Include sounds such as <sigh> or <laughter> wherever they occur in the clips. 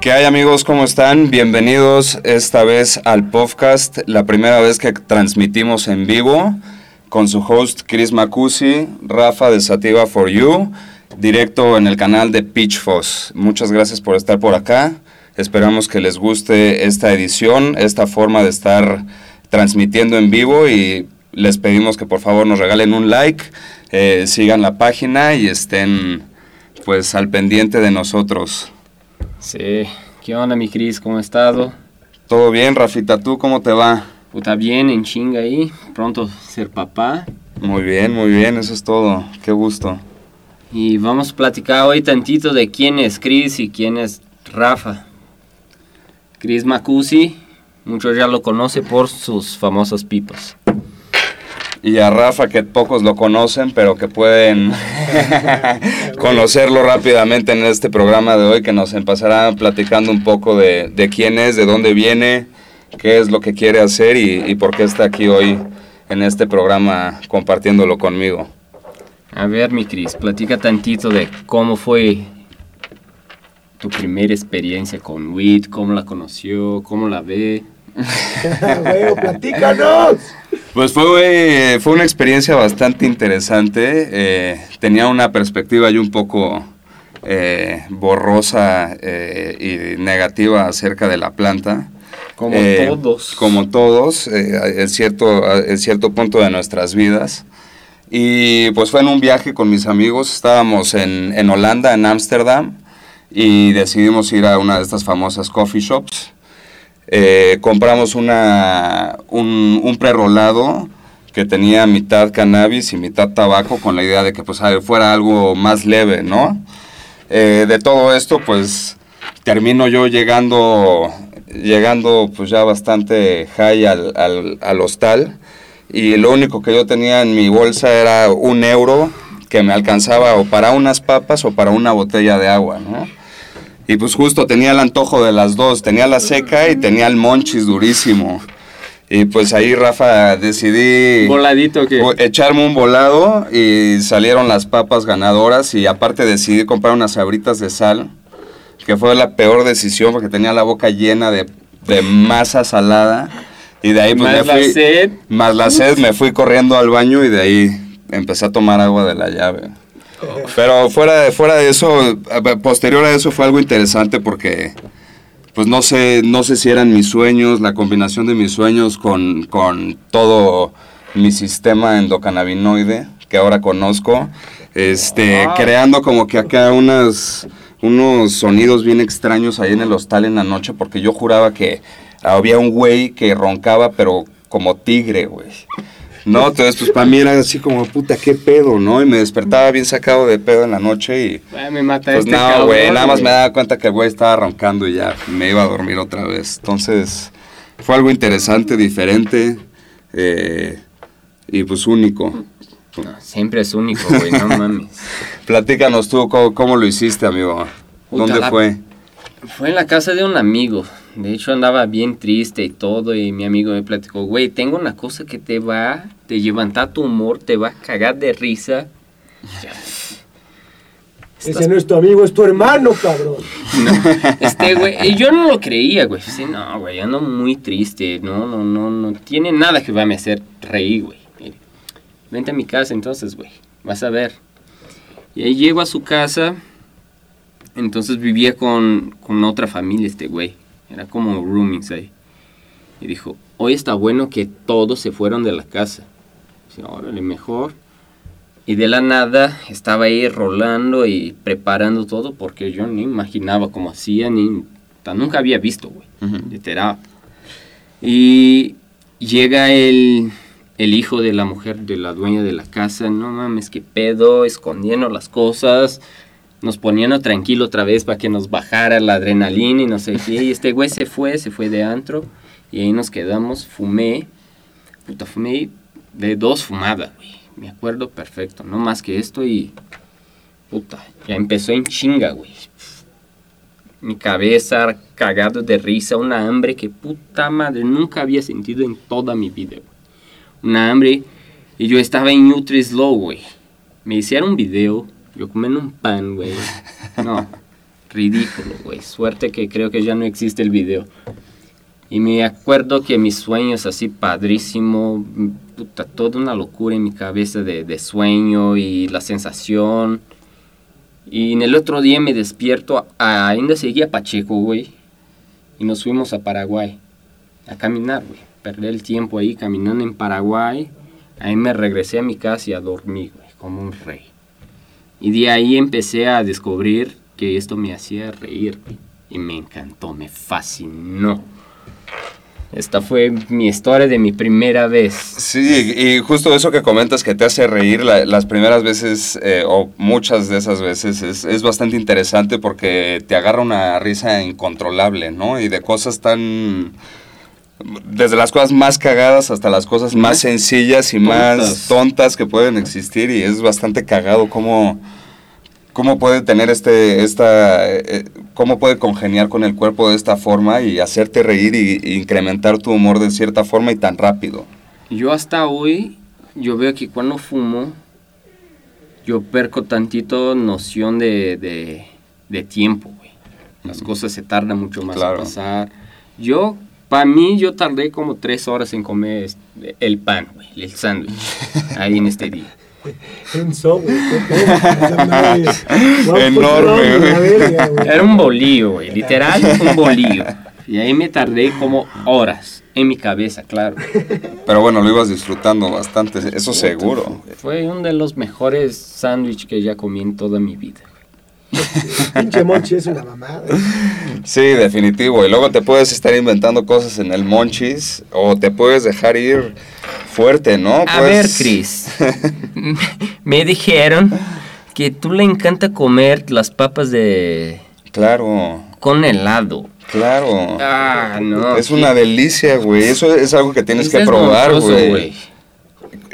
¿Qué hay amigos? ¿Cómo están? Bienvenidos esta vez al podcast, la primera vez que transmitimos en vivo con su host Chris Macusi, Rafa de Sativa for You, directo en el canal de Pitchfos. Muchas gracias por estar por acá. Esperamos que les guste esta edición, esta forma de estar transmitiendo en vivo y les pedimos que por favor nos regalen un like, eh, sigan la página y estén pues al pendiente de nosotros. Sí, ¿qué onda mi Cris? ¿Cómo has estado? Todo bien, Rafita, ¿tú cómo te va? Puta bien, en chinga ahí, pronto ser papá. Muy bien, muy bien, eso es todo, qué gusto. Y vamos a platicar hoy tantito de quién es Cris y quién es Rafa. Cris Macusi, muchos ya lo conocen por sus famosas pipas y a Rafa que pocos lo conocen, pero que pueden <laughs> conocerlo rápidamente en este programa de hoy, que nos empezará platicando un poco de, quién es, de dónde viene, qué es lo que quiere hacer y, por qué está aquí hoy en este programa compartiéndolo conmigo. A ver, mi Cris, platica tantito de cómo fue tu primera experiencia con WIT, cómo la conoció, cómo la ve. <laughs> platícanos. Pues fue, fue una experiencia bastante interesante. Eh, tenía una perspectiva y un poco eh, borrosa eh, y negativa acerca de la planta. Como todos. Como todos, en, cierto, en cierto punto de nuestras vidas. Y pues fue en un viaje con mis amigos, estábamos en, en Holanda, en Ámsterdam, y decidimos ir a una de estas famosas coffee shops. Eh, compramos una, un, prerolado que tenía mitad cannabis y mitad tabaco con la idea de que pues fuera algo más leve, ¿no? Eh, de todo esto pues termino yo llegando, llegando pues ya bastante high al, al, al hostal y lo único que yo tenía en mi bolsa era un euro que me alcanzaba o para unas papas o para una botella de agua, ¿no? Y pues justo tenía el antojo de las dos, tenía la seca y tenía el monchis durísimo. Y pues ahí, Rafa, decidí... ¿Voladito qué? Echarme un volado y salieron las papas ganadoras y aparte decidí comprar unas sabritas de sal, que fue la peor decisión porque tenía la boca llena de, de masa salada. Y de ahí pues más me fui... La sed. Más la sed, me fui corriendo al baño y de ahí empecé a tomar agua de la llave. Pero fuera de, fuera de eso, posterior a eso fue algo interesante porque, pues no sé, no sé si eran mis sueños, la combinación de mis sueños con, con todo mi sistema endocannabinoide que ahora conozco, este, creando como que acá unas, unos sonidos bien extraños ahí en el hostal en la noche porque yo juraba que había un güey que roncaba pero como tigre, güey. No, entonces pues para mí era así como, puta, qué pedo, ¿no? Y me despertaba bien sacado de pedo en la noche y... Ay, me mata Pues este no, güey, nada más me daba cuenta que el güey estaba roncando y ya me iba a dormir otra vez. Entonces fue algo interesante, diferente eh, y pues único. No, siempre es único, güey, no <laughs> mames. Platícanos tú cómo, cómo lo hiciste, amigo. Puta, ¿Dónde la- fue? Fue en la casa de un amigo. De hecho, andaba bien triste y todo. Y mi amigo me platicó, güey, tengo una cosa que te va a levantar tu humor, te va a cagar de risa. Ese no es tu amigo, es tu hermano, cabrón. <laughs> No, este, güey, y yo no lo creía, güey. Sí, no, güey, ando muy triste. No, no, no, no tiene nada que va a me hacer reír, güey. Vente a mi casa entonces, güey. Vas a ver. Y ahí llego a su casa. Entonces vivía con, con otra familia este güey. Era como roomings ahí. Y dijo, hoy está bueno que todos se fueron de la casa. Dice, órale, mejor. Y de la nada estaba ahí rolando y preparando todo porque yo ni imaginaba cómo hacía, ni nunca había visto, güey, literal. Y llega el, el hijo de la mujer, de la dueña de la casa, no mames, qué pedo, escondiendo las cosas, nos poniendo tranquilo otra vez para que nos bajara la adrenalina y no sé qué. Y este güey se fue, se fue de antro y ahí nos quedamos, fumé, puta, fumé de dos fumadas, güey. Me acuerdo perfecto, no más que esto y. Puta, ya empezó en chinga, güey. Mi cabeza cagado de risa, una hambre que puta madre nunca había sentido en toda mi vida, güey. Una hambre y yo estaba en Nutri-Slow, güey. Me hicieron un video, yo comiendo un pan, güey. No, ridículo, güey. Suerte que creo que ya no existe el video. Y me acuerdo que mis sueños así padrísimo, puta, toda una locura en mi cabeza de, de sueño y la sensación. Y en el otro día me despierto, ainda seguía Pacheco, güey. Y nos fuimos a Paraguay a caminar, güey. Perdí el tiempo ahí caminando en Paraguay. Ahí me regresé a mi casa y a dormir, güey, como un rey. Y de ahí empecé a descubrir que esto me hacía reír. Y me encantó, me fascinó. Esta fue mi historia de mi primera vez. Sí, y justo eso que comentas que te hace reír las primeras veces eh, o muchas de esas veces es, es, bastante interesante porque te agarra una risa incontrolable, ¿no? Y de cosas tan... Desde las cosas más cagadas hasta las cosas más sencillas y más tontas que pueden existir y es bastante cagado como cómo puede tener este, esta, eh, cómo puede congeniar con el cuerpo de esta forma y hacerte reír y, incrementar tu humor de cierta forma y tan rápido. Yo hasta hoy, yo veo que cuando fumo, yo perco tantito noción de, de, tiempo, güey. Las cosas se tardan mucho más a pasar. Yo, para mí, yo tardé como tres horas en comer el pan, güey, el sándwich, <laughs> ahí en este día. Un software, <laughs> Enorme, güey. Era un bolillo, güey. Literal, un bolillo. Y ahí me tardé como horas. En mi cabeza, claro. Pero bueno, lo ibas disfrutando bastante, eso seguro. Fue uno de los mejores sándwiches que ya comí en toda mi vida. <laughs> Pinche Monchi es una mamada. Sí, definitivo. Y luego te puedes estar inventando cosas en el Monchis o te puedes dejar ir fuerte, ¿no? A ver, pues <laughs> Cris. me dijeron que tú le encanta comer las papas de... Claro. Con helado. Claro. Ah, no. Es una delicia, güey. Eso es algo que tienes que probar, güey.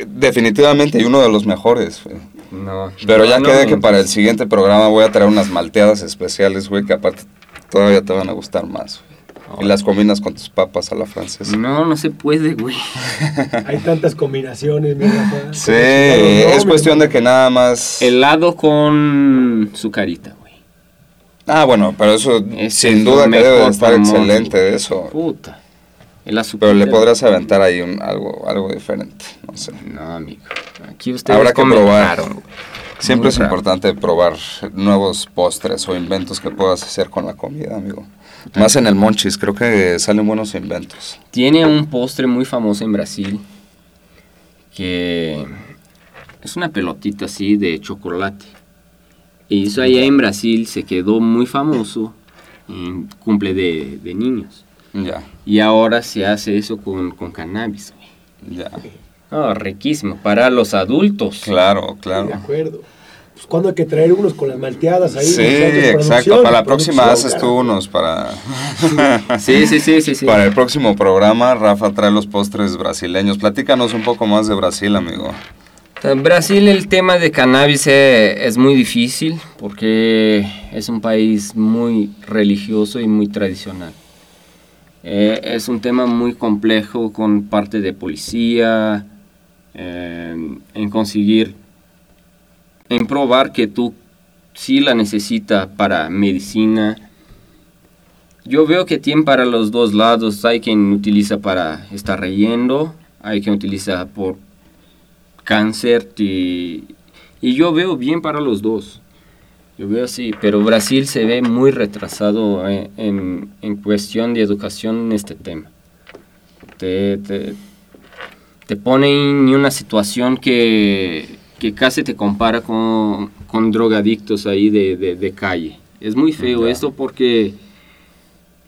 Definitivamente, y uno de los mejores, güey. No. Pero ya quede que para el siguiente programa voy a traer unas malteadas especiales, güey, que aparte todavía te van a gustar más, y las combinas con tus papas a la francesa. No, no se puede, güey. <laughs> Hay tantas combinaciones, mira. Sí, es cuestión de que nada más... Helado con su carita, güey. Ah, bueno, pero eso sin duda que debe estar excelente de eso. Puta. Pero le podrás aventar ahí un, algo, algo diferente, no sé. No, amigo. Aquí ustedes Habrá que probar. Siempre es importante probar nuevos postres o inventos que puedas hacer con la comida, amigo. Más en el Monchis, creo que salen buenos inventos. Tiene un postre muy famoso en Brasil que es una pelotita así de chocolate. Y eso allá en Brasil se quedó muy famoso en cumple de, de niños. Ya. Y ahora se hace eso con, con cannabis. Ya. Oh, riquísimo. Para los adultos. Claro, claro. De acuerdo. Pues cuando hay que traer unos con las malteadas ahí. Sí, exacto. Para la próxima haces tú unos para... sí, sí, sí, sí, sí. Para el próximo programa, Rafa trae los postres brasileños. Platícanos un poco más de Brasil, amigo. En Brasil el tema de cannabis eh, es muy difícil porque es un país muy religioso y muy tradicional. Eh, es un tema muy complejo con parte de policía, eh, en conseguir en probar que tú sí la necesitas para medicina. Yo veo que tiene para los dos lados. Hay quien utiliza para estar reyendo, hay quien utiliza por cáncer y, y yo veo bien para los dos. Yo veo así, pero Brasil se ve muy retrasado eh, en, en, cuestión de educación en este tema. Te, te, te pone en una situación que que casi te compara con, con drogadictos ahí de, de, calle. Es muy feo esto porque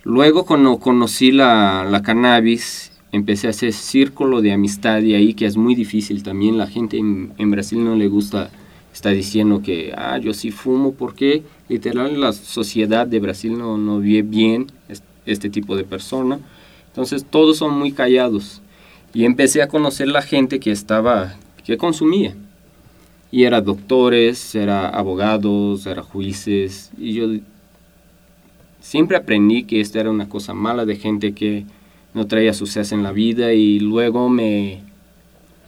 luego cuando conocí la, la, cannabis, empecé a hacer círculo de amistad y ahí que es muy difícil también. La gente en, en Brasil no le gusta, está diciendo que, ah, yo sí fumo porque literal la sociedad de Brasil no, no ve bien este tipo de persona. Entonces todos son muy callados. Y empecé a conocer la gente que estaba, que consumía y era doctores, era abogados, era jueces, y yo siempre aprendí que esto era una cosa mala de gente que no traía suceso en la vida y luego me,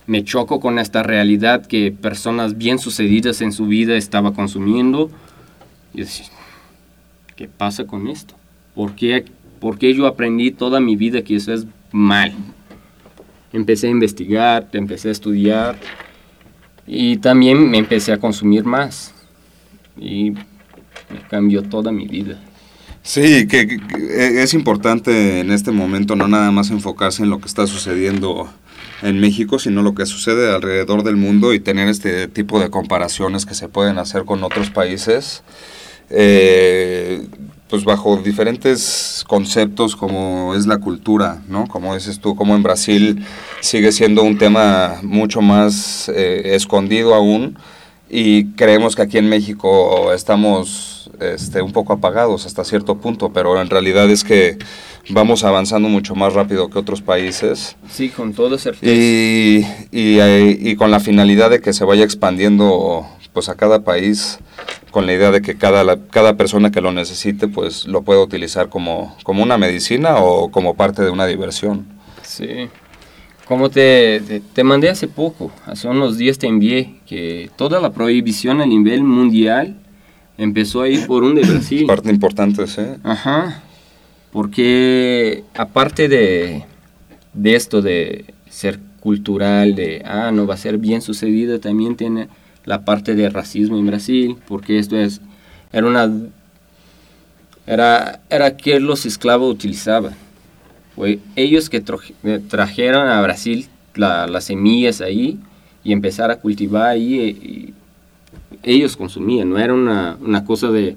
me choco con esta realidad que personas bien sucedidas en su vida estaba consumiendo. Y decía, ¿qué pasa con esto? ¿Por qué, ¿Por qué yo aprendí toda mi vida que eso es mal? Empecé a investigar, empecé a estudiar y también me empecé a consumir más. Y me cambió toda mi vida. Sí, que, es importante en este momento no nada más enfocarse en lo que está sucediendo en México, sino lo que sucede alrededor del mundo y tener este tipo de comparaciones que se pueden hacer con otros países, eh, pues bajo diferentes conceptos como es la cultura, ¿no? Como dices tú, como en Brasil sigue siendo un tema mucho más eh, escondido aún y creemos que aquí en México estamos este, un poco apagados hasta cierto punto, pero en realidad es que vamos avanzando mucho más rápido que otros países. Sí, con toda certeza. Y, y, eh, y, con la finalidad de que se vaya expandiendo pues a cada país, con la idea de que cada, cada persona que lo necesite pues lo pueda utilizar como, como una medicina o como parte de una diversión. Sí. Como te, te, mandé hace poco, hace unos días te envié que toda la prohibición a nivel mundial empezó ahí por un de Brasil. Parte importante, sí. Ajá. Porque aparte de, de esto de ser cultural, de, ah, no va a ser bien sucedido, también tiene la parte de racismo en Brasil, porque esto es, era una, era, era que los esclavos utilizaban fue ellos que eh, trajeron a Brasil las semillas ahí y empezar a cultivar ahí. Eh, ellos consumían, no era una, una cosa de,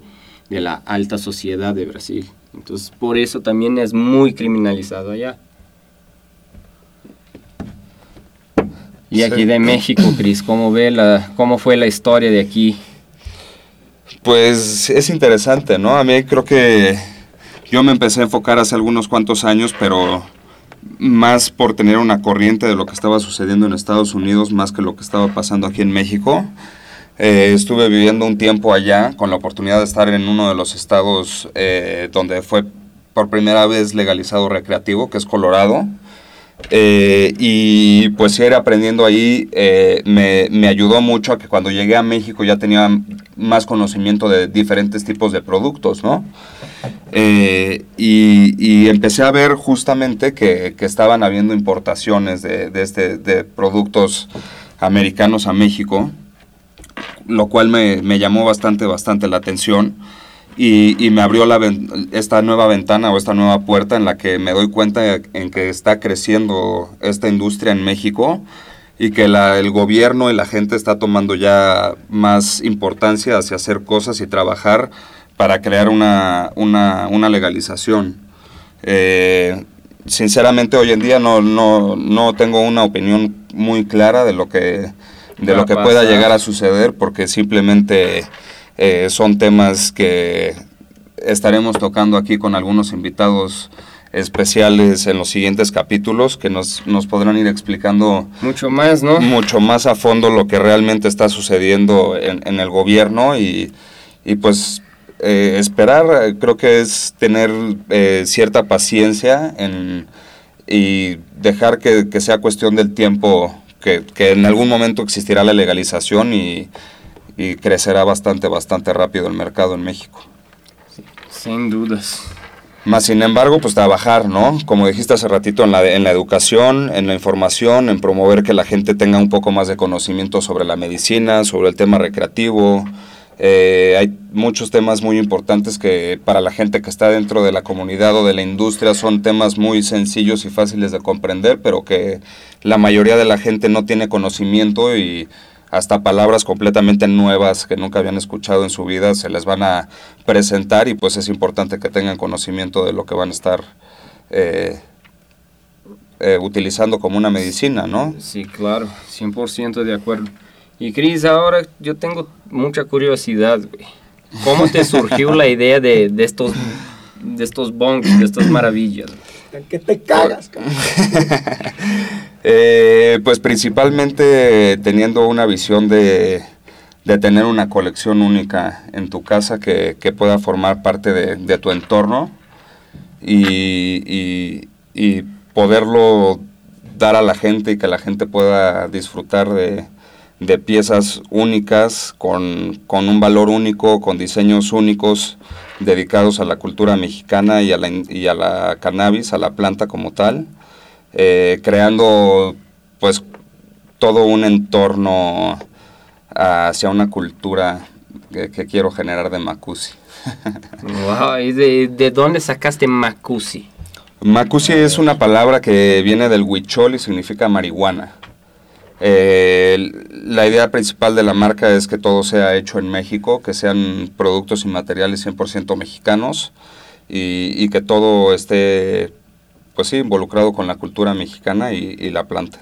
de, la alta sociedad de Brasil. Entonces, por eso también es muy criminalizado allá. Y aquí de México, Cris, ¿cómo, ve la, ¿cómo fue la historia de aquí? Pues es interesante, ¿no? A mí creo que yo me empecé a enfocar hace algunos cuantos años, pero más por tener una corriente de lo que estaba sucediendo en Estados Unidos, más que lo que estaba pasando aquí en México. Eh, estuve viviendo un tiempo allá con la oportunidad de estar en uno de los estados eh, donde fue por primera vez legalizado recreativo, que es Colorado. Eh, y pues ir aprendiendo ahí me, me, ayudó mucho a que cuando llegué a México ya tenía más conocimiento de diferentes tipos de productos, ¿no? Eh, y, empecé a ver justamente que, estaban habiendo importaciones de, este, de productos americanos a México, lo cual me, llamó bastante, bastante la atención. Y, me abrió la, esta nueva ventana o esta nueva puerta en la que me doy cuenta en que está creciendo esta industria en México y que el gobierno y la gente está tomando ya más importancia hacia hacer cosas y trabajar para crear una, una, legalización. Eh, sinceramente hoy en día no, no, no, tengo una opinión muy clara de lo que, de lo que pueda llegar a suceder porque simplemente eh, son temas que estaremos tocando aquí con algunos invitados especiales en los siguientes capítulos que nos, nos podrán ir explicando mucho más, ¿no? Mucho más a fondo lo que realmente está sucediendo en, en el gobierno y, y pues eh, esperar creo que es tener eh, cierta paciencia en, y dejar que, sea cuestión del tiempo, que, en algún momento existirá la legalización y, crecerá bastante, bastante rápido el mercado en México. Sin dudas. Más sin embargo, pues trabajar, ¿no? Como dijiste hace ratito, en la, en la educación, en la información, en promover que la gente tenga un poco más de conocimiento sobre la medicina, sobre el tema recreativo, eh, hay muchos temas muy importantes que para la gente que está dentro de la comunidad o de la industria son temas muy sencillos y fáciles de comprender, pero que la mayoría de la gente no tiene conocimiento y hasta palabras completamente nuevas que nunca habían escuchado en su vida se les van a presentar y pues es importante que tengan conocimiento de lo que van a estar eh, eh, utilizando como una medicina, ¿no? Sí, claro, 100% de acuerdo. Y Cris, ahora yo tengo mucha curiosidad, güey. ¿Cómo te surgió la idea de, de estos de estos bongs, de estas maravillas? Que te cagas, <laughs> eh, pues principalmente teniendo una visión de, de, tener una colección única en tu casa que, que pueda formar parte de, de tu entorno y, y, y poderlo dar a la gente y que la gente pueda disfrutar de, de piezas únicas, con, un valor único, con diseños únicos, dedicados a la cultura mexicana y a la, y a la cannabis, a la planta como tal, eh, creando pues todo un entorno hacia una cultura que, quiero generar de Macusi. <laughs> wow, ¿y de, dónde sacaste Macusi? Macusi es una palabra que viene del huichol y significa marihuana. Eh, la idea principal de la marca es que todo sea hecho en México, que sean productos y materiales 100% mexicanos y, que todo esté, pues sí, involucrado con la cultura mexicana y, la planta.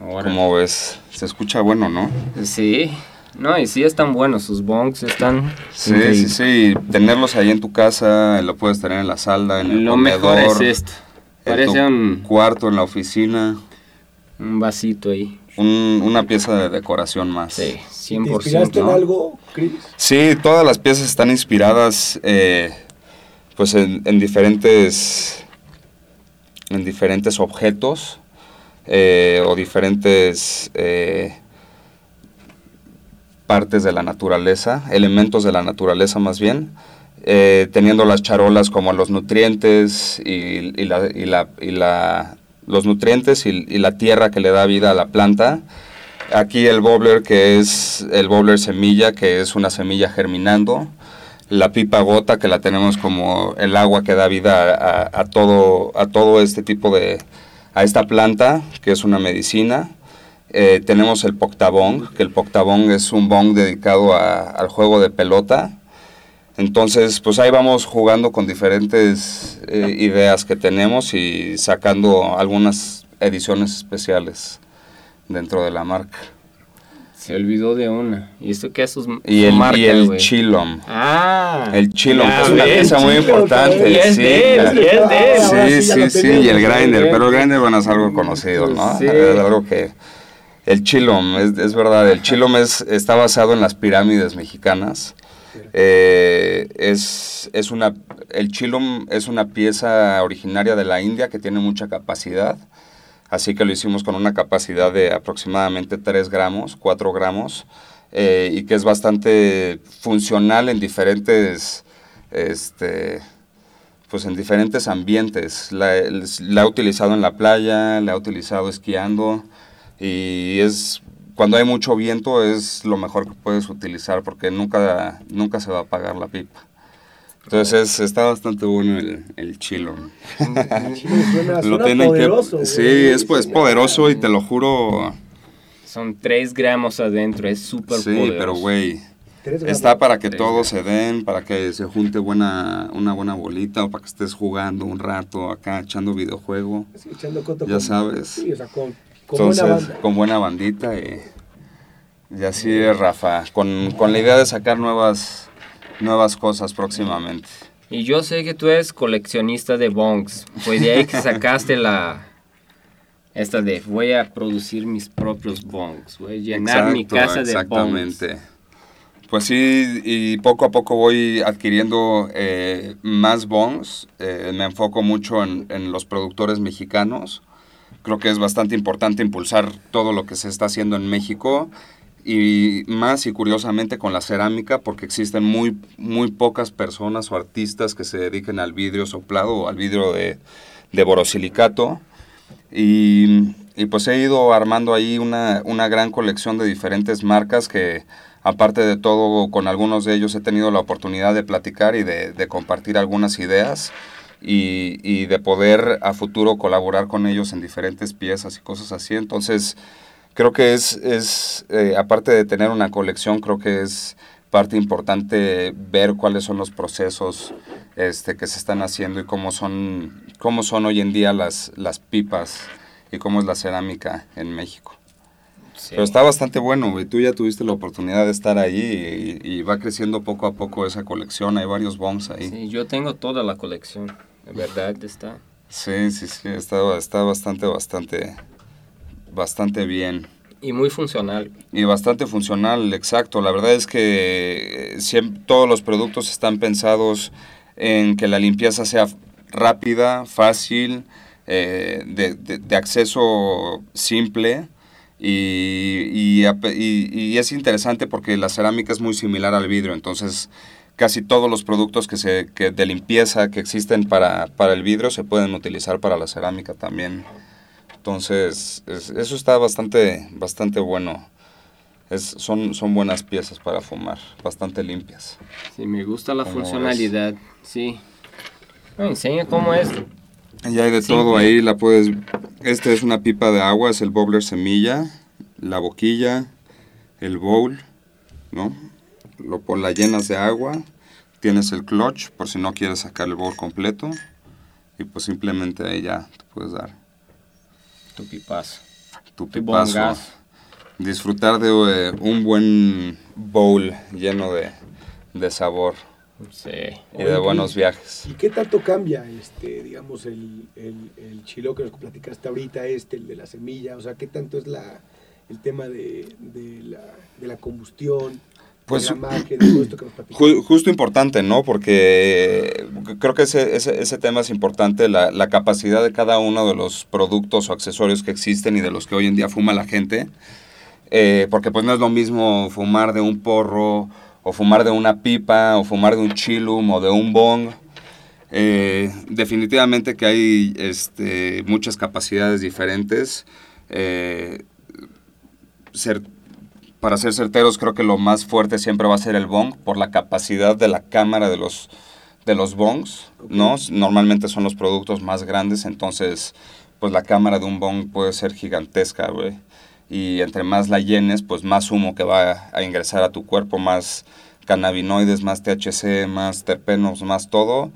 Como ves, se escucha bueno, ¿no? Sí, no, y sí están buenos, sus bongs están... Sí, sí, sí, tenerlos ahí en tu casa, lo puedes tener en la sala, en el Lo mejor es esto. Parece un cuarto, en la oficina. Un vasito ahí. una pieza de decoración más. Sí, 100%. ¿Te inspiraste en algo, Chris? Sí, todas las piezas están inspiradas eh, pues en, diferentes en diferentes objetos eh, o diferentes eh, partes de la naturaleza, elementos de la naturaleza más bien, teniendo las charolas como los nutrientes y, la, y, la, y la, los nutrientes y, la tierra que le da vida a la planta. Aquí el bobbler que es el bobbler semilla, que es una semilla germinando. La pipa gota que la tenemos como el agua que da vida a, todo, a todo este tipo de, a esta planta, que es una medicina. Eh, tenemos el poctabong, que el poctabong es un bong dedicado al juego de pelota. Entonces, pues ahí vamos jugando con diferentes eh, ideas que tenemos y sacando algunas ediciones especiales dentro de la marca. Se olvidó de una. ¿Y esto qué es sus Y el, y el chilom. Ah. El chilom, es una pieza muy importante. Y es sí, de Sí, sí, sí, y el grinder. Pero el grinder, bueno, es algo conocido, ¿no? Es algo que... El chilom, es, es verdad, el chilom es, está basado en las pirámides mexicanas. Eh, es, es, una, el chilum es una pieza originaria de la India que tiene mucha capacidad, así que lo hicimos con una capacidad de aproximadamente 3 gramos, 4 gramos, eh, y que es bastante funcional en diferentes, este, pues en diferentes ambientes. La, la utilizado en la playa, la he utilizado esquiando, y es cuando hay mucho viento es lo mejor que puedes utilizar porque nunca, nunca se va a apagar la pipa. Entonces está bastante bueno el, el chilo. <laughs> lo tienen poderoso, que, sí, es pues poderoso y te lo juro. Son 3 gramos adentro, es súper sí, pero güey, está para que todos se den, para que se junte buena, una buena bolita o para que estés jugando un rato acá echando videojuego. ya sabes. Sí, o sea, con entonces, con buena bandita y, y así es, Rafa, con, la idea de sacar nuevas, nuevas cosas próximamente. Y yo sé que tú eres coleccionista de bongs, fue de ahí que <laughs> sacaste la... Esta de voy a producir mis propios bongs, voy a llenar mi casa de exactamente. Pues sí, y poco a poco voy adquiriendo eh, más bongs. Eh, me enfoco mucho en, en, los productores mexicanos creo que es bastante importante impulsar todo lo que se está haciendo en México y más y curiosamente con la cerámica porque existen muy, muy pocas personas o artistas que se dediquen al vidrio soplado o al vidrio de, de borosilicato. Y, y, pues he ido armando ahí una, una gran colección de diferentes marcas que aparte de todo con algunos de ellos he tenido la oportunidad de platicar y de, de compartir algunas ideas y, y, de poder a futuro colaborar con ellos en diferentes piezas y cosas así. Entonces, creo que es, es eh, aparte de tener una colección, creo que es parte importante ver cuáles son los procesos este, que se están haciendo y cómo son, cómo son hoy en día las, las pipas y cómo es la cerámica en México. Pero está bastante bueno, y tú ya tuviste la oportunidad de estar ahí y, y, va creciendo poco a poco esa colección, hay varios bombs ahí. Sí, yo tengo toda la colección verdad está. Sí, sí, sí, está, está bastante, bastante, bastante bien. Y muy funcional. Y bastante funcional, exacto. La verdad es que eh, siempre, todos los productos están pensados en que la limpieza sea rápida, fácil, eh, de, de, acceso simple. Y, y, y, y, es interesante porque la cerámica es muy similar al vidrio, entonces casi todos los productos que se, que de limpieza que existen para, para el vidrio se pueden utilizar para la cerámica también. Entonces, eso está bastante, bastante bueno. Es, son, son buenas piezas para fumar, bastante limpias. Sí, me gusta la funcionalidad, sí. Me enseña cómo es. Ya hay de todo ahí, la puedes... Este es una pipa de agua, es el bobbler semilla, la boquilla, el bowl, ¿no? Lo, la llenas de agua, tienes el clutch por si no quieres sacar el bowl completo y pues simplemente ahí ya te puedes dar. Tu pipazo. Tu pipazo. Disfrutar de eh, un buen bowl lleno de, de sabor. Sí. Y de buenos viajes. ¿Y qué tanto cambia, este, digamos, el, el, el chilo que nos platicaste ahorita, este, el de la semilla? O sea, ¿qué tanto es la, el tema de, de, la, de la combustión? Pues <clears throat> justo importante, ¿no? Porque creo que ese, ese, ese tema es importante, la, la, capacidad de cada uno de los productos o accesorios que existen y de los que hoy en día fuma la gente. Eh, porque pues no es lo mismo fumar de un porro o fumar de una pipa, o fumar de un chilum, o de un bong. Eh, definitivamente que hay este, muchas capacidades diferentes. Eh, ser, para ser certeros, creo que lo más fuerte siempre va a ser el bong, por la capacidad de la cámara de los, de los bongs, ¿no? Normalmente son los productos más grandes, entonces, pues la cámara de un bong puede ser gigantesca, güey y entre más la llenes, pues más humo que va a ingresar a tu cuerpo, más cannabinoides, más THC, más terpenos, más todo.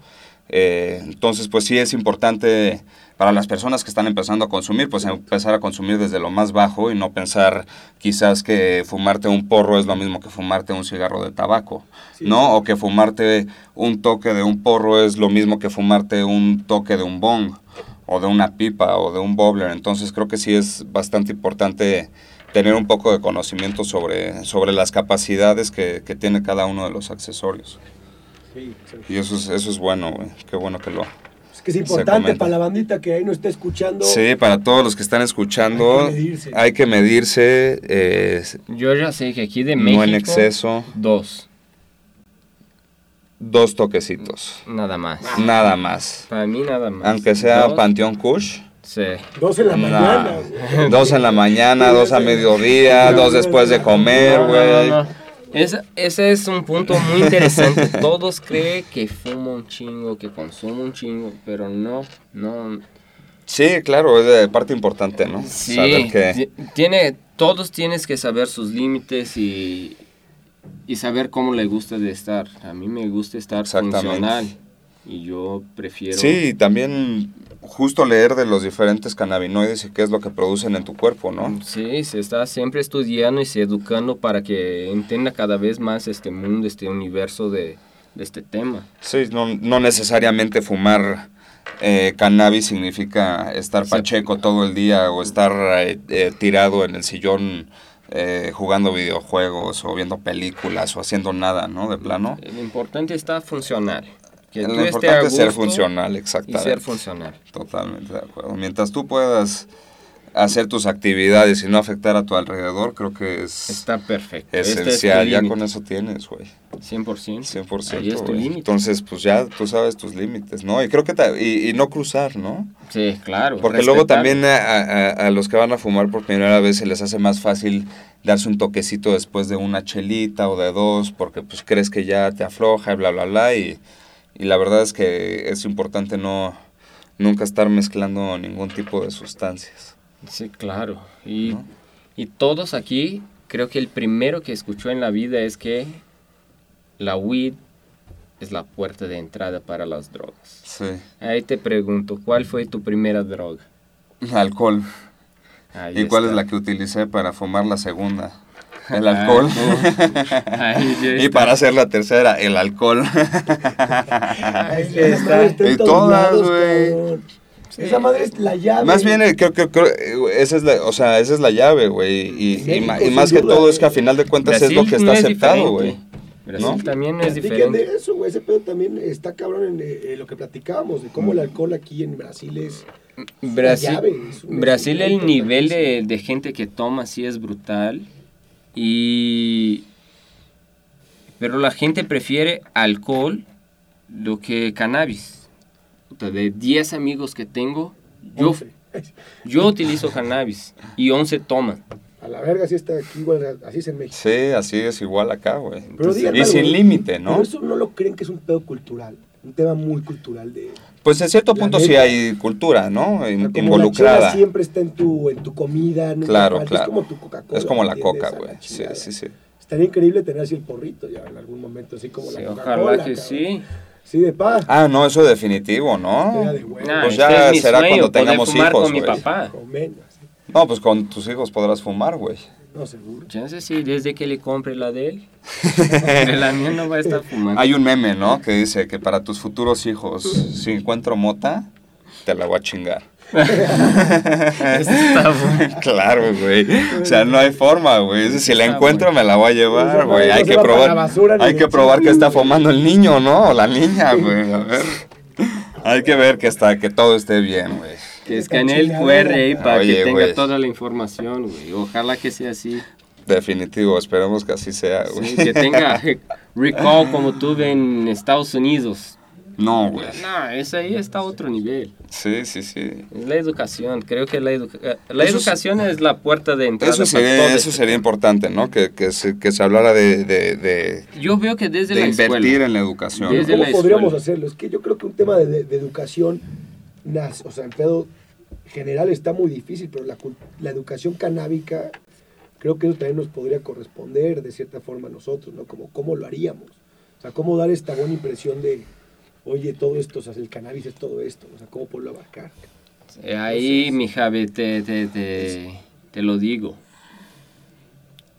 Eh, entonces, pues sí es importante para las personas que están empezando a consumir, pues empezar a consumir desde lo más bajo y no pensar quizás que fumarte un porro es lo mismo que fumarte un cigarro de tabaco, ¿no? O que fumarte un toque de un porro es lo mismo que fumarte un toque de un bong o de una pipa o de un bobbler. Entonces creo que sí es bastante importante tener un poco de conocimiento sobre, sobre las capacidades que, que tiene cada uno de los accesorios. Sí, Y eso es, eso es bueno, Qué bueno que lo... Es que es importante para la bandita que ahí no está escuchando. Sí, para todos los que están escuchando. Hay que medirse. Eh, Yo ya sé que aquí de México... No en exceso. Dos dos toquecitos. Nada más. Nada más. Para mí nada más. Aunque sea Panteón Kush. Sí. Dos en la mañana. <laughs> Dos en la mañana, dos a mediodía, <laughs> dos después de comer, güey. ese es un punto muy interesante. <laughs> Todos creen que fumo un chingo, que consumo un chingo, pero no, no. Sí, claro, es de parte importante, ¿no? Sí, saber que... tiene, todos tienes que saber sus límites y, y saber cómo le gusta de estar. A mí me gusta estar funcional y yo prefiero... Sí, también justo leer de los diferentes cannabinoides y qué es lo que producen en tu cuerpo, ¿no? Sí, se está siempre estudiando y se educando para que entienda cada vez más este mundo, este universo de, este tema. Sí, no, no necesariamente fumar eh, cannabis significa estar pacheco todo el día o estar eh, eh, tirado en el sillón eh, jugando videojuegos o viendo películas o haciendo nada, ¿no? De plano. Lo importante está funcional. Que lo importante es ser funcional, exactamente. Y ser funcional. Totalmente de acuerdo. Mientras tú puedas hacer tus actividades y no afectar a tu alrededor, creo que es... Está perfecto. Este esencial, ya con eso tienes, güey. 100%. 100%. Entonces, pues ya tú sabes tus límites, ¿no? Y creo que, y, no cruzar, ¿no? Sí, claro. Porque luego también a, a, los que van a fumar por primera vez se les hace más fácil darse un toquecito después de una chelita o de dos, porque pues crees que ya te afloja y bla, bla, bla, y, y la verdad es que es importante no, nunca estar mezclando ningún tipo de sustancias. Sí, claro. Y, y todos aquí, creo que el primero que escuchó en la vida es que la weed es la puerta de entrada para las drogas. Sí. Ahí te pregunto, ¿cuál fue tu primera droga? Alcohol. ¿Y cuál es la que utilicé para fumar la segunda? El <laughs> alcohol. <laughs> y para hacer la tercera, el alcohol. y todas, güey. Esa madre es la llave. Más bien, eh, creo que esa es la, o sea, esa es la llave, güey. Y, y, más que todo es que a final de cuentas es lo que está aceptado, güey. ¿no? también es diferente. de eso, güey. Ese pedo también está cabrón en, eh, lo que platicábamos, de cómo el alcohol aquí en Brasil es. Brasil, Brasil el nivel de, de, gente que toma sí es brutal. Y. Pero la gente prefiere alcohol lo que cannabis. Puta, De 10 amigos que tengo, yo, <laughs> yo utilizo cannabis y 11 toman. A la verga, así está aquí, igual, así es en México. Sí, así es igual acá, güey. Y algo, sin límite, ¿no? Pero eso no lo creen que es un pedo cultural, un tema muy cultural de... Pues en cierto punto sí neta. hay cultura, ¿no? In- como Involucrada. La siempre está en tu, en tu comida, nunca Claro, falta, claro. Es como tu Coca-Cola. Es como la ¿entiendes? coca, güey. Sí, sí, sí. Estaría increíble tener así el porrito ya en algún momento, así como Sí, la Coca-Cola. ojalá que cabrón. sí. Sí, de paz. Ah, no, eso definitivo, ¿no? De. Nah, Pues ya es mi será sueño, cuando poder tengamos fumar hijos, con mi papá. No, pues con tus hijos podrás fumar, güey. No, seguro. Chance sí, desde que le compre la de él. <laughs> La mía no va a estar fumando. Hay un meme, ¿no? Que dice que para tus futuros hijos, si encuentro mota, te la voy a chingar. Este está. Claro, güey. O sea, no hay forma, güey. Si la encuentro, me la voy a llevar, güey. no Hay que probar, basura hay que probar que está fumando el niño, ¿no? O la niña, güey. A ver. Hay que ver que está, que todo esté bien, güey. Que escanee el QR ahí para Oye, que tenga toda la información, güey. Ojalá que sea así. Definitivo, esperemos que así sea, güey. Sí, que tenga <laughs> recall como tuve en Estados Unidos. No, güey. No, ese ahí está a otro nivel. Sí, sí, sí. Es la educación. Creo que la, educa- eh, la Eso es- educación es la puerta de entrada. Eso para todo sería, eso sería importante, ¿no? Que, que, se, que se hablara de, de, de, Yo veo que desde de la invertir escuela. en la educación. Desde ¿Cómo la podríamos escuela. hacerlo? Es que yo creo que un tema de, de- de educación, nace- o sea, en pedo general está muy difícil, pero la, la educación canábica, creo que eso también nos podría corresponder de cierta forma a nosotros, ¿no? Como cómo lo haríamos. O sea, cómo dar esta buena impresión de, oye, todo esto, o sea, el cannabis es todo esto, o sea, cómo poderlo abarcar. Eh, Ahí, mi Javi, te, te, te, te lo digo.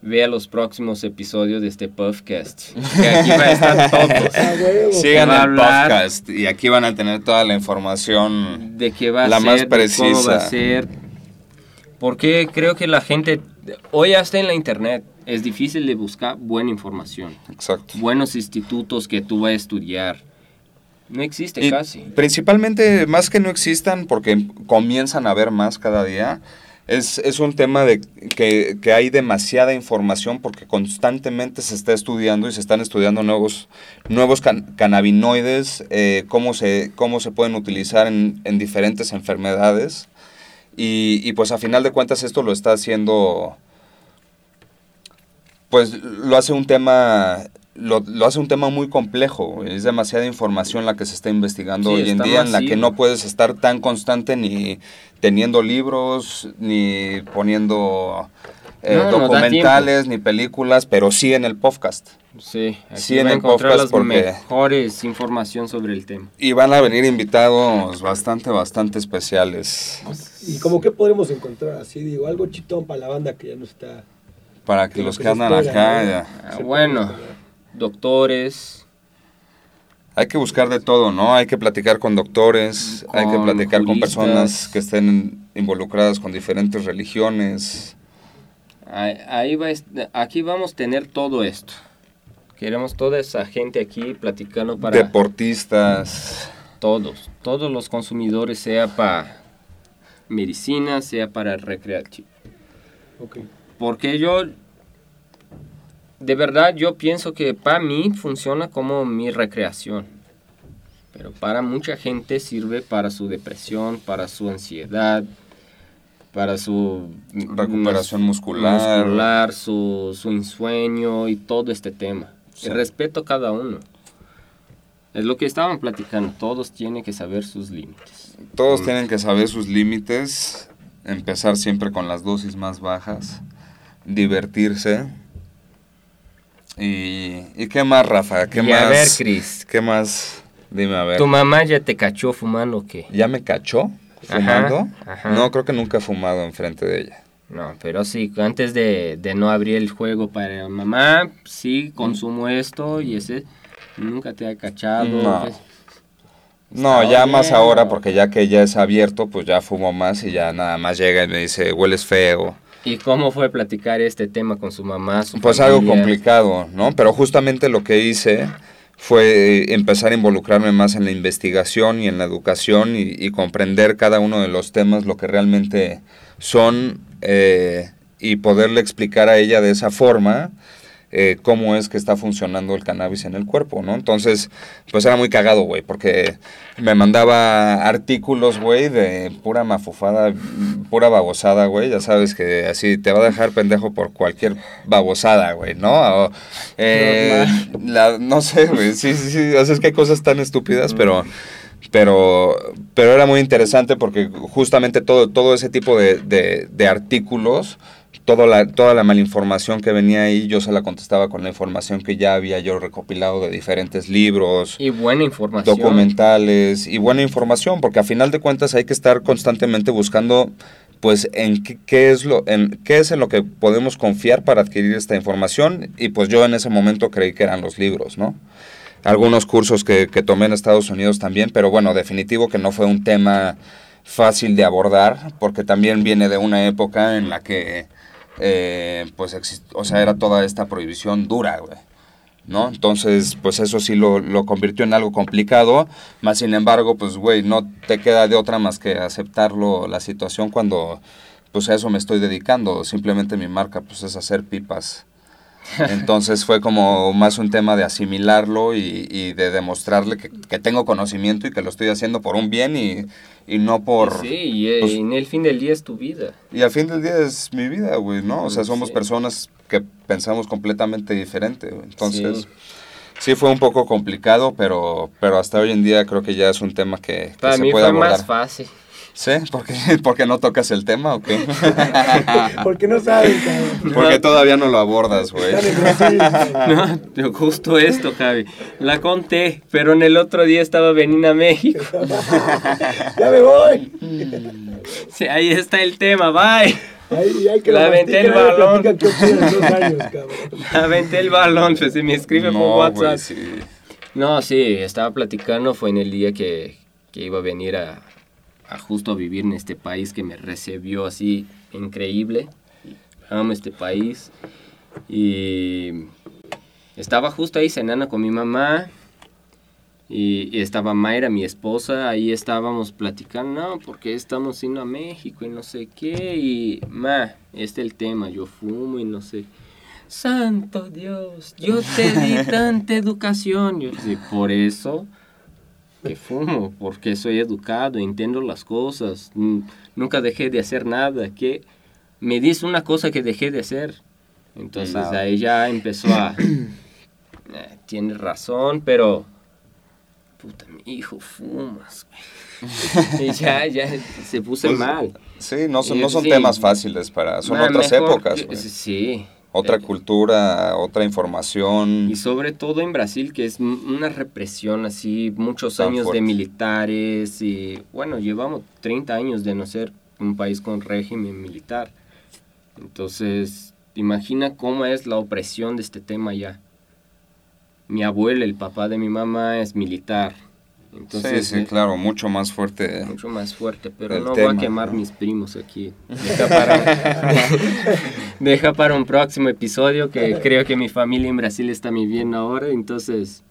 Vea los próximos episodios de este podcast. Que aquí va a estar <laughs> todos. Ah. Sigan el hablar- podcast y aquí van a tener toda la información. de qué va a La ser, más de cómo va precisa. a ser. Porque creo que la gente, hoy hasta en la internet, es difícil de buscar buena información. Exacto. Buenos institutos que tú vas a estudiar. No existe Y casi. principalmente, más que no existan, porque comienzan a haber más cada día, es, es un tema de que, que hay demasiada información porque constantemente se está estudiando y se están estudiando nuevos, nuevos can- cannabinoides, eh, cómo, se, cómo se pueden utilizar en, en diferentes enfermedades. Y, y pues a final de cuentas esto lo está haciendo, pues lo hace un tema, lo, lo hace un tema muy complejo. Es demasiada información la que se está investigando Sí, hoy en día, en la que no puedes estar tan constante ni teniendo libros, ni poniendo eh, No, no da documentales, ni películas, pero sí en el podcast. Sí, aquí Sí, en va a el encontrar podcast las porque- mejores información sobre el tema. Y van a venir invitados bastante, bastante especiales ¿Y como qué podremos encontrar? Así digo, algo chitón para la banda que ya no está... para que Lo los que andan espera, acá ¿no? ya. Ah, bueno. Doctores, Hay que buscar de todo, ¿no? Hay que platicar con doctores, hay que Con platicar con juristas. personas que estén involucradas con diferentes religiones. ahí, va, aquí vamos a tener todo esto. Queremos toda esa gente aquí platicando para deportistas. todos, todos los consumidores, sea para medicina, sea para recreativo. Ok. Porque yo, de verdad, yo pienso que para mí funciona como mi recreación. Pero para mucha gente sirve para su depresión, para su ansiedad, para su Recuperación muscular. muscular, su, su ensueño y todo este tema. Sí. Respeto a cada uno. Es lo que estaban platicando. Todos tienen que saber sus límites. Todos Mm. tienen que saber sus límites, empezar siempre con las dosis más bajas, divertirse. ¿Y, y qué más, Rafa? ¿Qué y más? a ver, Chris, ¿Qué más? Dime a ver. ¿tu mamá ya te cachó fumando o qué? ¿Ya me cachó fumando? ajá. No, creo que nunca he fumado enfrente de ella. No, pero sí, antes de, de no abrir el juego para mamá, sí, consumo esto y ese, nunca te ha cachado. No. pues. No, ya más ahora, porque ya que ya es abierto, pues ya fumo más y ya nada más llega y me dice, hueles feo. ¿Y cómo fue platicar este tema con su mamá? Su Pues algo complicado, ¿no? Pero justamente lo que hice fue empezar a involucrarme más en la investigación y en la educación y, y comprender cada uno de los temas, lo que realmente son, eh, y poderle explicar a ella de esa forma eh, cómo es que está funcionando el cannabis en el cuerpo, ¿no? Entonces, pues era muy cagado, güey, porque me mandaba artículos, güey, de pura mafufada, pura babosada, güey, ya sabes que así te va a dejar pendejo por cualquier babosada, güey, ¿no? Eh, no sé, güey, sí, sí, sí, o sea, es que hay cosas tan estúpidas, pero pero, pero era muy interesante porque justamente todo, todo ese tipo de, de, de artículos toda la, toda la malinformación que venía ahí, yo se la contestaba con la información que ya había yo recopilado de diferentes libros. Y buena información. Documentales y buena información, porque a final de cuentas hay que estar constantemente buscando pues en qué, es lo en qué es en lo que podemos confiar para adquirir esta información y pues yo en ese momento creí que eran los libros, ¿no? Algunos cursos que, que tomé en Estados Unidos también, pero bueno, definitivo que no fue un tema fácil de abordar, porque también viene de una época en la que eh, pues, o sea, era toda esta prohibición dura, güey. ¿no? Entonces, pues eso sí lo, lo, convirtió en algo complicado, más sin embargo, pues, güey, no te queda de otra más que aceptarlo la situación cuando, pues a eso me estoy dedicando, simplemente mi marca, pues es hacer pipas entonces fue como más un tema de asimilarlo y, de demostrarle que, tengo conocimiento y que lo estoy haciendo por un bien y, no por... Sí, y, pues en el fin del día es tu vida. Y al fin del día es mi vida, güey, ¿no? O sea, somos personas que pensamos completamente diferente. Entonces... Sí. fue un poco complicado, pero, pero hasta hoy en día creo que ya es un tema que, que Para se mí puede fue abordar. más fácil. ¿Sí? ¿Por qué, <laughs> ¿Por qué no tocas el tema o qué? <laughs> Porque no saben, cabrón. Porque todavía no lo abordas, güey. <laughs> No, yo justo esto, Javi. La conté, pero en el otro día estaba veniendo a México. ya me voy. Sí, ahí está el tema, bye. Ahí, hay que La la aventé el balón. cabrón. Aventé el balón, pues, y me escribe por No, WhatsApp. güey, sí. No, sí, estaba platicando, fue en el día que, que iba a venir a, a justo a vivir en este país que me recibió así increíble. Amo este país. Y estaba justo ahí cenando con mi mamá. Y, y estaba Mayra, mi esposa, ahí estábamos platicando, no, porque estamos yendo a México y no sé qué, y ma, este es el tema, yo fumo y no sé. Santo Dios, yo te di <laughs> tanta educación. Yo sí, por eso que fumo, porque soy educado, entiendo las cosas, nunca dejé de hacer nada, que me dice una cosa que dejé de hacer. Entonces Nada. ahí ya empezó a... <clears throat> eh, Tienes razón, pero... Puta, mi hijo, fumas. güey". <laughs> y ya, ya se puse Pues, mal. Sí, no son, no son sí. temas fáciles para... Son otras mejor- épocas, güey. Sí. Otra cultura, otra información. Y sobre todo en Brasil, que es una represión así, muchos Tan años fuerte. de militares y bueno, llevamos 30 años de no ser un país con régimen militar. Entonces, imagina cómo es la opresión de este tema ya. Mi abuelo, el papá de mi mamá, es militar. Entonces, sí, sí, claro, mucho más fuerte. mucho más fuerte, pero no voy a tema, quemar ¿no? mis primos aquí. <laughs> Deja para, <laughs> deja para un próximo episodio que creo que mi familia en Brasil está muy bien ahora, entonces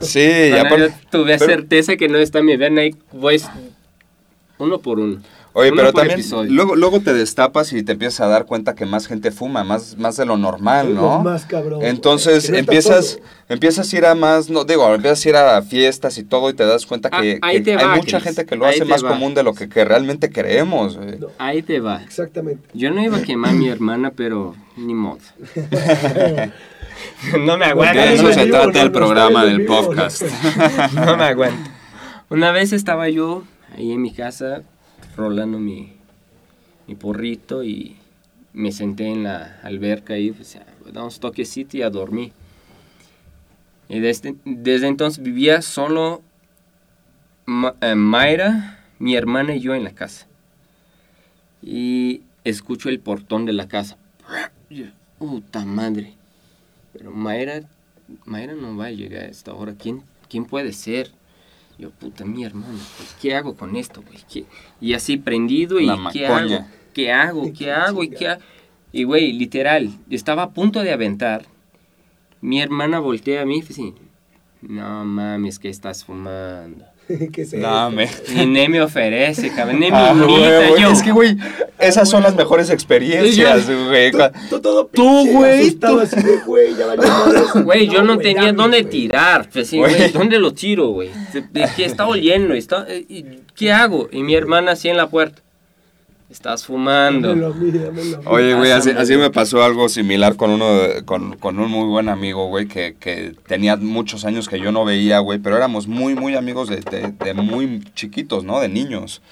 Sí, y bueno, aparte- yo tuve pero- certeza que no está muy bien ahí, voy uno por uno. Oye, Uno pero también episodio. luego, luego te destapas y te empiezas a dar cuenta que más gente fuma, más, más de lo normal, ¿no? más cabrón, Entonces que no está empiezas, empiezas a ir a más, no digo, empiezas a ir a fiestas y todo y te das cuenta Ah, que, hay mucha gente que lo ahí hace más va. común de lo que, que realmente creemos. No. Ahí te va. Exactamente. Yo no iba a quemar a mi hermana, pero ni modo. <laughs> no me aguanto. De eso se trata el programa del podcast. <laughs> no me aguanto. Una vez estaba yo ahí en mi casa rolando mi, mi porrito y me senté en la alberca y pues, damos toquecito y a dormir. Y desde, desde entonces vivía solo Ma- eh, Mayra, mi hermana y yo en la casa. Y escucho el portón de la casa. Puta madre. Pero Mayra, Mayra no va a llegar a esta hora. ¿Quién, quién puede ser? Yo, puta, mi hermano, pues, ¿qué hago con esto, güey? ¿Qué? Y así prendido y La ¿qué macoña. hago? ¿Qué hago? ¿Qué <laughs> hago? ¿Y qué hago? Y, güey, literal, estaba a punto de aventar. Mi hermana voltea a mí y dice, no mames, que estás fumando. <laughs> ¿Qué es No, me- ni me ofrece, cabrón, ni me Ah, güey, yo. Es que, güey, esas son las mejores experiencias, güey. Tú, güey, güey. <laughs> Güey, yo no, tenía dame, dónde tirar. Pues, sí, Güey. güey, ¿dónde lo tiro, güey? De- de que está oliendo, está, eh, ¿qué hago? Y mi hermana así en la puerta. Estás fumando. Dámelo dámelo. Oye, güey, así, así me pasó algo similar con uno, de- con, con un muy buen amigo, güey, que, que tenía muchos años que yo no veía, güey, pero éramos muy, muy amigos de, de- de muy chiquitos, ¿no? De niños.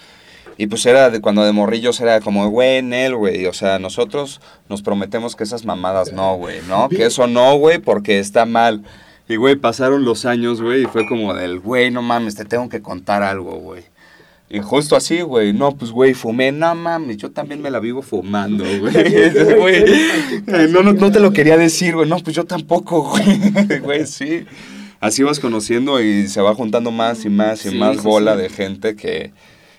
Y pues era de cuando de morrillos era como, güey, Nel, güey, o sea, nosotros nos prometemos que esas mamadas no, güey, ¿no? Que eso no, güey, porque está mal. Y, güey, pasaron los años, güey, y fue como del, güey, no mames, te tengo que contar algo, güey. Y justo así, güey, no, pues, güey, fumé, no mames, yo también me la vivo fumando, <laughs> güey. <laughs> No, no, no te lo quería decir, güey, no, pues yo tampoco, <laughs> güey, güey, sí. Así vas conociendo y se va juntando más y más y Sí, más bola sí. de gente que...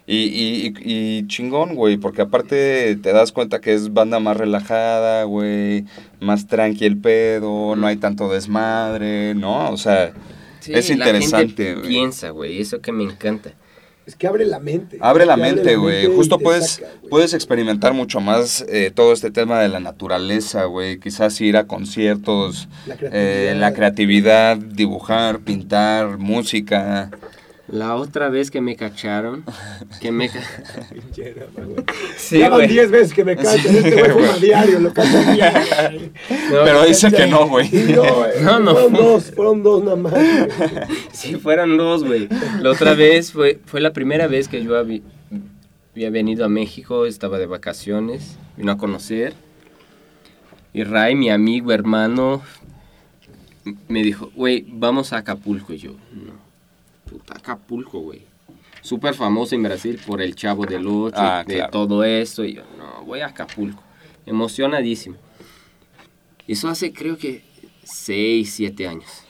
Y, y, y, y chingón, güey, porque aparte te das cuenta que es banda más relajada, güey, más tranqui el pedo, no hay tanto desmadre, ¿no? O sea, Sí, es la interesante, gente güey. piensa, güey, eso que me encanta. Es que abre la mente. Abre la Te mente, güey. Justo puedes, saca, puedes experimentar mucho más eh, todo este tema de la naturaleza, güey. Quizás ir a conciertos, La eh, la creatividad, dibujar, pintar, música. La otra vez que me cacharon, que me... <laughs> Sí, ya van güey. 10 veces que me cachan. Sí, este güey fuma diario, lo cachan diario. <laughs> No, Pero dice que no, güey. No, güey. No, no. Fueron dos, fueron dos nada más. güey. Si fueran dos, güey. La otra vez fue, fue la primera vez que yo habí- había venido a México, estaba de vacaciones, vino a conocer. Y Ray, mi amigo, hermano, me dijo, güey, vamos a Acapulco. Y yo, no, puta, Acapulco, güey. Súper famoso en Brasil por el Chavo del Ocho, Ah, de claro. todo esto. Y yo, no, voy a Acapulco. Emocionadísimo. Eso hace creo que 6, 7 años.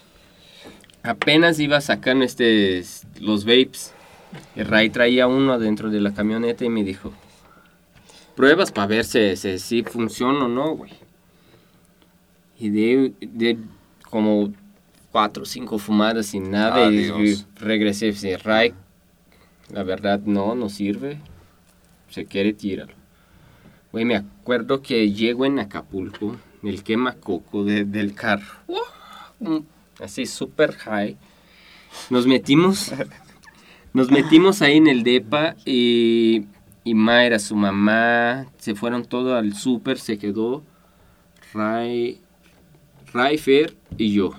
Apenas iba sacando este, los vapes. El Ray traía uno adentro de la camioneta y me dijo, pruebas para ver si, si, si funciona o no, güey. Y de, de como cuatro o cinco fumadas sin nada y, regresé y Ray, la verdad no, no sirve. Se quiere, tíralo. Güey, me acuerdo que llego en Acapulco, el quemacoco de- del carro. Así, super high. Nos metimos, nos metimos ahí en el depa y, y Ma era su mamá. Se fueron todos al súper, se quedó Ray, Ray Fer y yo.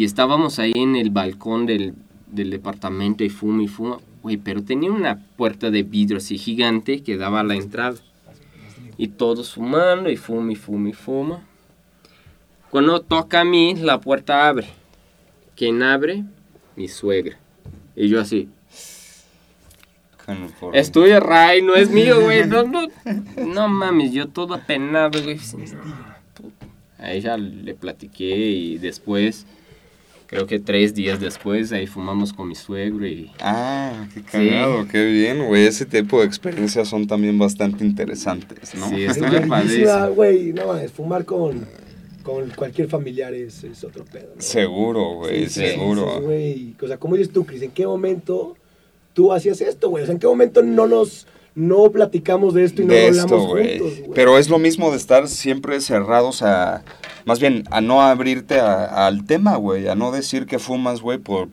Y estábamos ahí en el balcón del, del departamento y fuma y fuma. Güey, pero tenía una puerta de vidrio así gigante que daba a la entrada. Y todos fumando y fuma y fuma y fuma. Cuando toca a mí, la puerta abre. ¿Quién abre? Mi suegra. Y yo así, es tuyo, Ray, no es mío, güey. <laughs> No, no, no mames, yo todo apenado, güey. A ella le platiqué y después, creo que tres días después, ahí fumamos con mi suegro y... Ah, qué cagado, qué bien, güey. Ese tipo de experiencias son también bastante interesantes, ¿no? Sí, <laughs> Es estuve verguísima, padrísimo. güey. No, es fumar con, con cualquier familiar es, es otro pedo. ¿no? Seguro, güey, Sí, sí, seguro. güey. o sea, como dices tú, Cris, ¿en qué momento tú hacías esto, güey? O sea, ¿en qué momento no nos no platicamos de esto y no de esto, hablamos güey. juntos, güey? Pero es lo mismo de estar siempre cerrados a, más bien, a no abrirte a- al tema, güey, a no decir que fumas, güey, por...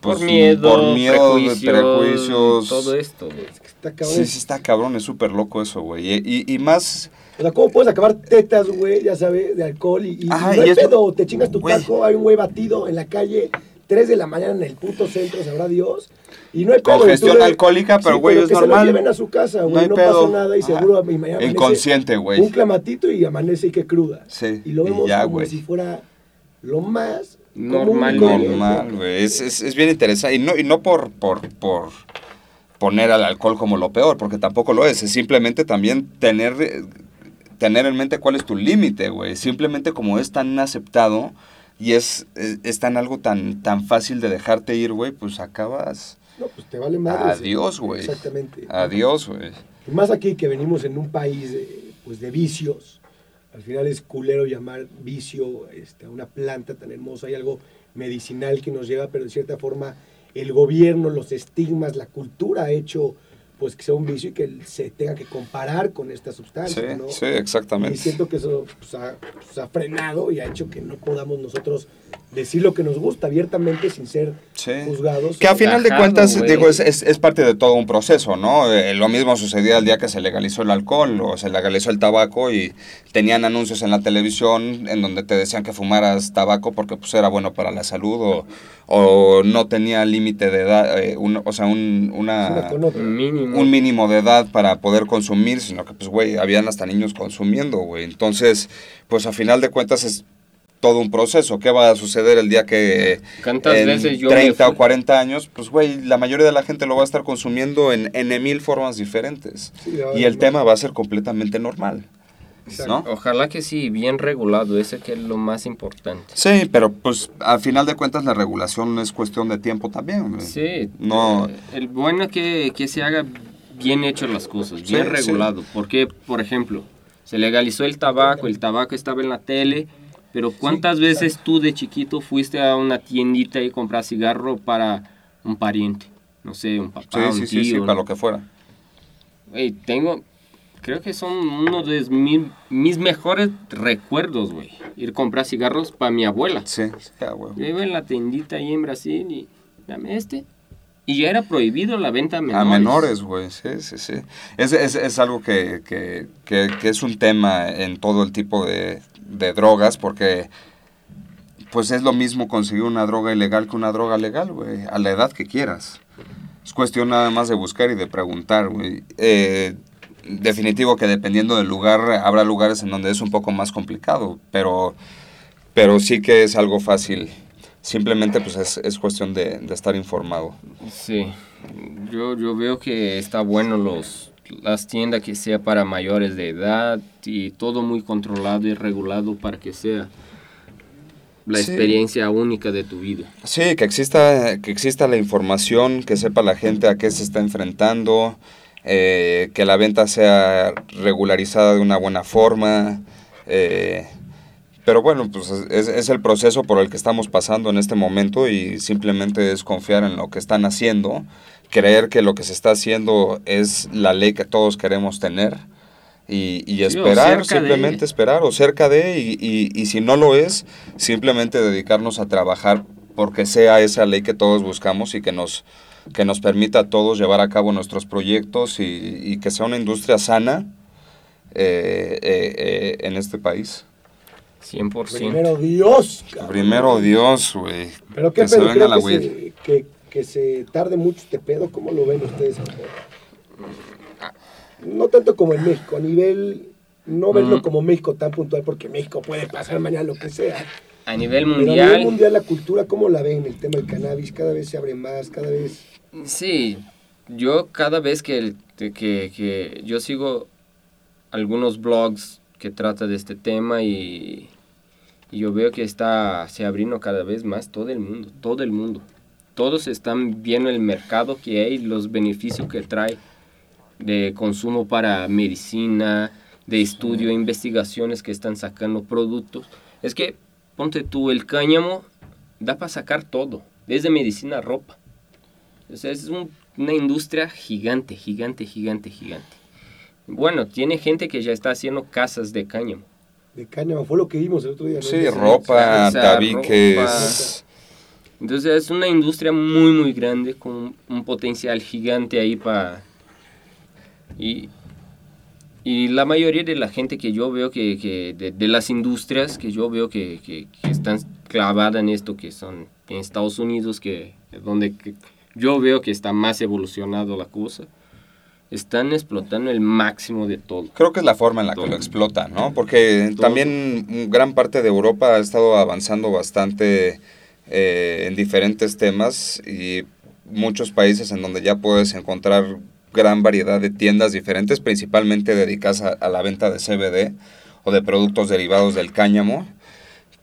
Por pues, miedo, por miedo, de prejuicios, prejuicios. todo esto, güey. Es que está cabrón. Sí, sí está cabrón, es súper loco eso, güey. Y, y- y más, O sea, ¿cómo puedes acabar tetas, güey, ya sabes, de alcohol y, y Ajá, no y hay es- pedo? Te chingas tu güey. taco, hay un güey batido en la calle, 3 de la mañana en el puto centro, sabrá Dios. Y no hay pedo. Congestión le- alcohólica, pero, güey, es que se normal. lo lleven a su casa, No güey, hay no, pedo. pasa nada y Ajá. seguro mi mañana amanece Inconsciente, güey. Un clamatito y amanece y que cruda. Sí, Y lo y vemos ya, como güey. si fuera lo más Normal, común normal, güey. Es, es, es bien interesante. Y no, y no por, por, por poner al alcohol como lo peor, porque tampoco lo es. Es simplemente también tener, eh, tener en mente cuál es tu límite, güey. Simplemente como es tan aceptado y es, es, es tan algo tan, tan fácil de dejarte ir, güey, pues acabas... No, pues te vale madre. Adiós, güey. Exactamente. Adiós, güey. Y más aquí que venimos en un país de, pues de vicios. Al final es culero llamar vicio este, a una planta tan hermosa. Hay algo medicinal que nos llega, pero de cierta forma el gobierno, los estigmas, la cultura ha hecho pues que sea un vicio y que se tenga que comparar con esta sustancia. Sí, sí, exactamente. Y siento que eso pues, ha, pues, ha, frenado y ha hecho que no podamos nosotros decir lo que nos gusta abiertamente sin ser Sí. juzgados. Que a final de cuentas, digo, es, es, es parte de todo un proceso, ¿no? Eh, lo mismo sucedía el día que se legalizó el alcohol o se legalizó el tabaco y tenían anuncios en la televisión en donde te decían que fumaras tabaco porque pues era bueno para la salud o, o no tenía límite de edad, eh, un- o sea, un, Una una, con otra. Mínimo. Un mínimo de edad para poder consumir, sino que pues, güey, habían hasta niños consumiendo, güey. Entonces, pues a final de cuentas es todo un proceso. ¿Qué va a suceder el día que ¿Cuántas en veces yo me 30 o fui? 40 años, pues güey, la mayoría de la gente lo va a estar consumiendo en, en mil formas diferentes. Sí, y el tema va a ser completamente normal. ¿No? Ojalá que sí, bien regulado, eso que es lo más importante. Sí, pero pues al final de cuentas la regulación es cuestión de tiempo también. Sí, No. eh, el bueno que, que se haga bien hecho las cosas, bien Sí, regulado. Porque, por ejemplo, se legalizó el tabaco, el tabaco estaba en la tele, pero ¿cuántas veces tú de chiquito fuiste a una tiendita y compras cigarro para un pariente? No sé, un Sí, papá, sí, un sí, sí, tío. para lo que fuera. Güey, tengo, creo que son uno de mi- mis mejores recuerdos, güey. Ir a comprar cigarros para mi abuela. Sí, sí, ah, güey. Yo iba en la tiendita ahí en Brasil y dame este. Y ya era prohibido la venta a menores. A menores, güey, sí, sí, sí. Es, es, es algo que, que, que, que es un tema en todo el tipo de, de drogas, porque pues es lo mismo conseguir una droga ilegal que una droga legal, güey, a la edad que quieras. Es cuestión nada más de buscar y de preguntar, güey. Eh, definitivo que dependiendo del lugar, habrá lugares en donde es un poco más complicado, pero, pero sí que es algo fácil. Simplemente pues es, es cuestión de, de estar informado. Sí. Yo, yo veo que está bueno los las tiendas que sea para mayores de edad y todo muy controlado y regulado para que sea la Sí. experiencia única de tu vida. Sí, que exista, que exista la información, que sepa la gente a qué se está enfrentando, eh, que la venta sea regularizada de una buena forma. eh, pero bueno, pues es, es el proceso por el que estamos pasando en este momento y simplemente es confiar en lo que están haciendo, creer que lo que se está haciendo es la ley que todos queremos tener y, y esperar, simplemente esperar o cerca de y, y, y si no lo es, simplemente dedicarnos a trabajar porque sea esa ley que todos buscamos y que nos, que nos permita a todos llevar a cabo nuestros proyectos y, y que sea una industria sana eh, eh, eh, en este país. 100%. Primero Dios. cabrón. Primero Dios, güey. Pero qué que se venga la que se, que, que se tarde mucho este pedo. ¿Cómo lo ven ustedes? No tanto como en México, a nivel... No verlo Mm. como México tan puntual, porque México puede pasar mañana lo que sea. A nivel Pero a nivel mundial, mundial, la cultura, ¿cómo la ven? El tema del cannabis, cada vez se abre más, cada vez... Sí, yo cada vez que, el- que, que yo sigo algunos blogs que tratan de este tema y, y yo veo que está se abriendo cada vez más todo el mundo, todo el mundo. Todos están viendo el mercado que hay, los beneficios que trae de consumo para medicina, de estudio, investigaciones que están sacando productos. Es que, ponte tú, el cáñamo da para sacar todo, desde medicina a ropa. O sea, es un- una industria gigante, gigante, gigante, gigante. Bueno, tiene gente que ya está haciendo casas de cáñamo. De cáñamo, fue lo que vimos el otro día. ¿no? Sí, Ese- ropa, o sea, tabiques. Entonces es una industria muy, muy grande con un potencial gigante ahí para... Y, y la mayoría de la gente que yo veo que, que de, de las industrias que yo veo que, que, que están clavadas en esto, que son en Estados Unidos, que donde que yo veo que está más evolucionado la cosa, están explotando el máximo de todo. Creo que es la forma en la que lo explota, ¿no? Porque Todo. también gran parte de Europa ha estado avanzando bastante eh, en diferentes temas y muchos países en donde ya puedes encontrar gran variedad de tiendas diferentes, principalmente dedicadas a, a la venta de CBD o de productos derivados del cáñamo.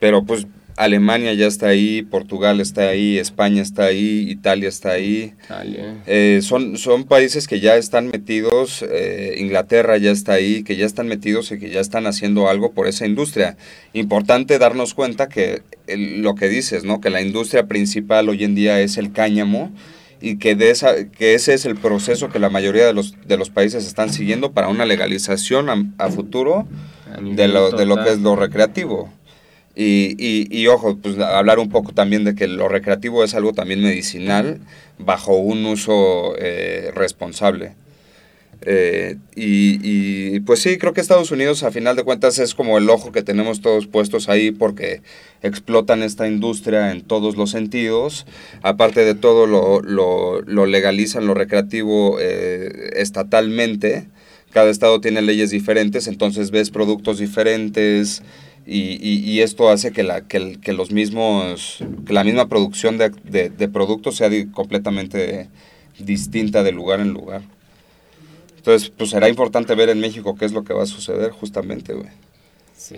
Pero pues Alemania ya está ahí, Portugal está ahí, España está ahí, Italia está ahí. Italia. Eh, son, son países que ya están metidos, eh, Inglaterra ya está ahí, que ya están metidos y que ya están haciendo algo por esa industria. Importante darnos cuenta que el- lo que dices, ¿no? Que la industria principal hoy en día es el cáñamo y que, de esa, que ese es el proceso que la mayoría de los, de los países están siguiendo para una legalización a, a futuro A de lo, de lo que es lo recreativo. Y, y, y ojo, pues hablar un poco también de que lo recreativo es algo también medicinal bajo un uso eh, responsable. Eh, y, y, pues sí, creo que Estados Unidos a final de cuentas es como el ojo que tenemos todos puestos ahí porque explotan esta industria en todos los sentidos. Aparte de todo lo, lo, lo legalizan lo recreativo eh, estatalmente. Cada estado tiene leyes diferentes, entonces ves productos diferentes y, y- y esto hace que, la, que, el- que los mismos, que la misma producción de, de- de productos sea di- completamente distinta de lugar en lugar. Entonces, pues será importante ver en México qué es lo que va a suceder justamente, güey. Sí.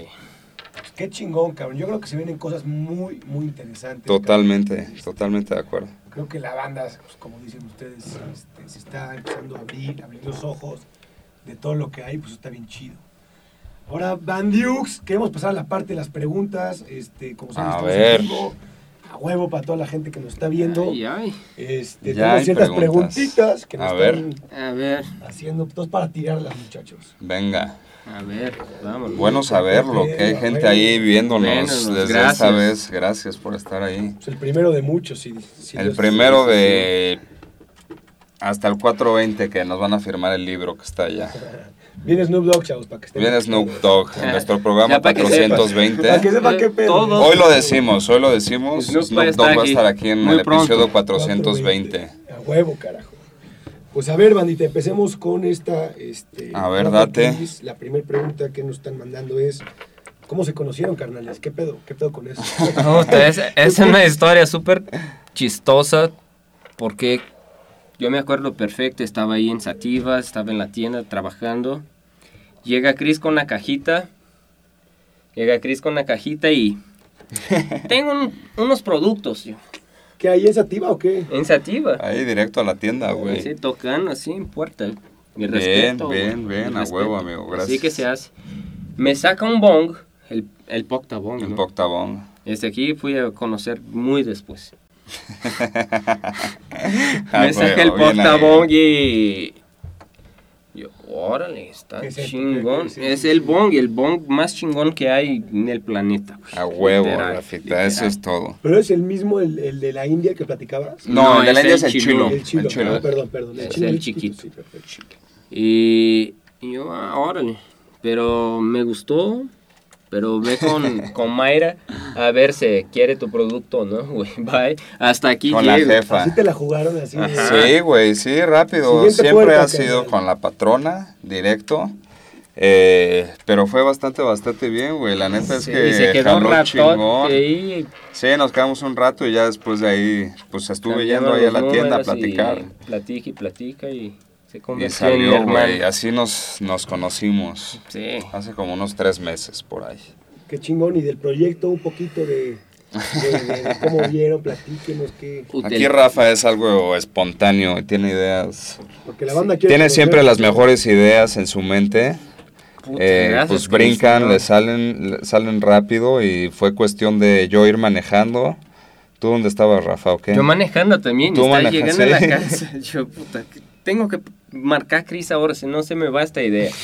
Qué chingón, cabrón. Yo creo que se vienen cosas muy, muy interesantes. Totalmente, totalmente de acuerdo. Creo que la banda, pues, como dicen ustedes, este, se está empezando a abrir, abrir los ojos de todo lo que hay, pues está bien chido. Ahora, Bandiux, queremos pasar a la parte de las preguntas. Este, como saben, A estamos en ver. vivo, a huevo para toda la gente que nos está viendo. Ay, ay. Este, Ya tenemos hay ciertas preguntas. preguntitas que nos A ver. están A ver, haciendo, todos para tirarlas, muchachos. Venga. a ver, vamos. Bueno saberlo, que hay gente ahí viéndonos Viéndonos, desde esta gracias. vez. Gracias por estar ahí. Es el primero de muchos. Si, si El los- primero de hasta el 420 que nos van a firmar el libro que está allá. <laughs> Viene Snoop Dogg, chavos, para que estén. Viene Snoop Dogg en nuestro programa Ya para que sepas. 420. Para que sepa qué pedo. Todos- Hoy lo decimos, hoy lo decimos. Snoop Snoop va a Dogg estar va a aquí estar aquí en muy el episodio pronto. 420. A huevo, carajo. Pues a ver, bandita, empecemos con esta. Este, A ver, date. La primera pregunta que nos están mandando es: ¿Cómo se conocieron, carnales? ¿Qué pedo? ¿Qué pedo con eso? <laughs> Es, es una historia súper chistosa porque yo me acuerdo perfecto, estaba ahí en Sativa, estaba en la tienda trabajando. Llega Chris con una cajita. Llega Chris con una cajita y <laughs> tengo un- unos productos yo, ¿Qué hay? ¿Es activa o qué? en Sativa. Ahí directo a la tienda, güey. Así tocando así en puerta. Mi Bien, respeto. bien, güey, bien, mi a huevo, amigo, Así gracias. que se hace. Me saca un bong, el, el Pocta Bong. En ¿no? Poctabón. Este aquí fui a conocer muy después. <laughs> Ah, me saca el huevo, bien portabong ahí. y... Yo, órale, está ¿Qué es chingón. ¿Qué- qué es Es el bong, el bong más chingón que hay en el planeta. güey. A huevo, Literal, Rafita, eso literal. es todo. ¿Pero es el mismo, el, el de la India que platicabas? No, No, el de la India el es el chilo. el chilo. El chilo. Ah, perdón, perdón. El chilo el es chiquito. Sí, perfecto. Y, y yo, ah, órale. Pero me gustó. Pero ve con, <laughs> con Mayra a ver si quiere tu producto, ¿no? Güey, <laughs> bye. Hasta aquí Con la jefa. Así te la jugaron, así. Ajá. Sí, güey, sí, rápido. Siguiente Siempre puerta, ha sido con la patrona, directo. Eh, pero fue bastante, bastante bien, güey. La neta es que y se quedó un ahí. Sí, nos quedamos un rato y ya después de ahí, pues estuve cambiamos yendo ahí a la tienda a y platicar. Platica y platica y se Y convirtió en mi salió, hermano. güey. Así nos, nos conocimos. Sí. Hace como unos tres meses por ahí. Qué chingón. Y del proyecto, un poquito de, de, de- de cómo vieron, platíquenos qué. Aquí Rafa es algo espontáneo tiene ideas. Porque la banda quiere. Tiene conocer- siempre las mejores ideas en su mente. puta, Eh, gracias, pues brincan, Cristian. le salen, le salen rápido y fue cuestión de yo ir manejando. ¿Tú dónde estabas, Rafa, o qué? Yo manejando también, Tú está manejas, llegando a la sí. casa. <laughs> Yo, puta, que tengo que marcar a Chris ahora, si no se me va esta idea. <laughs>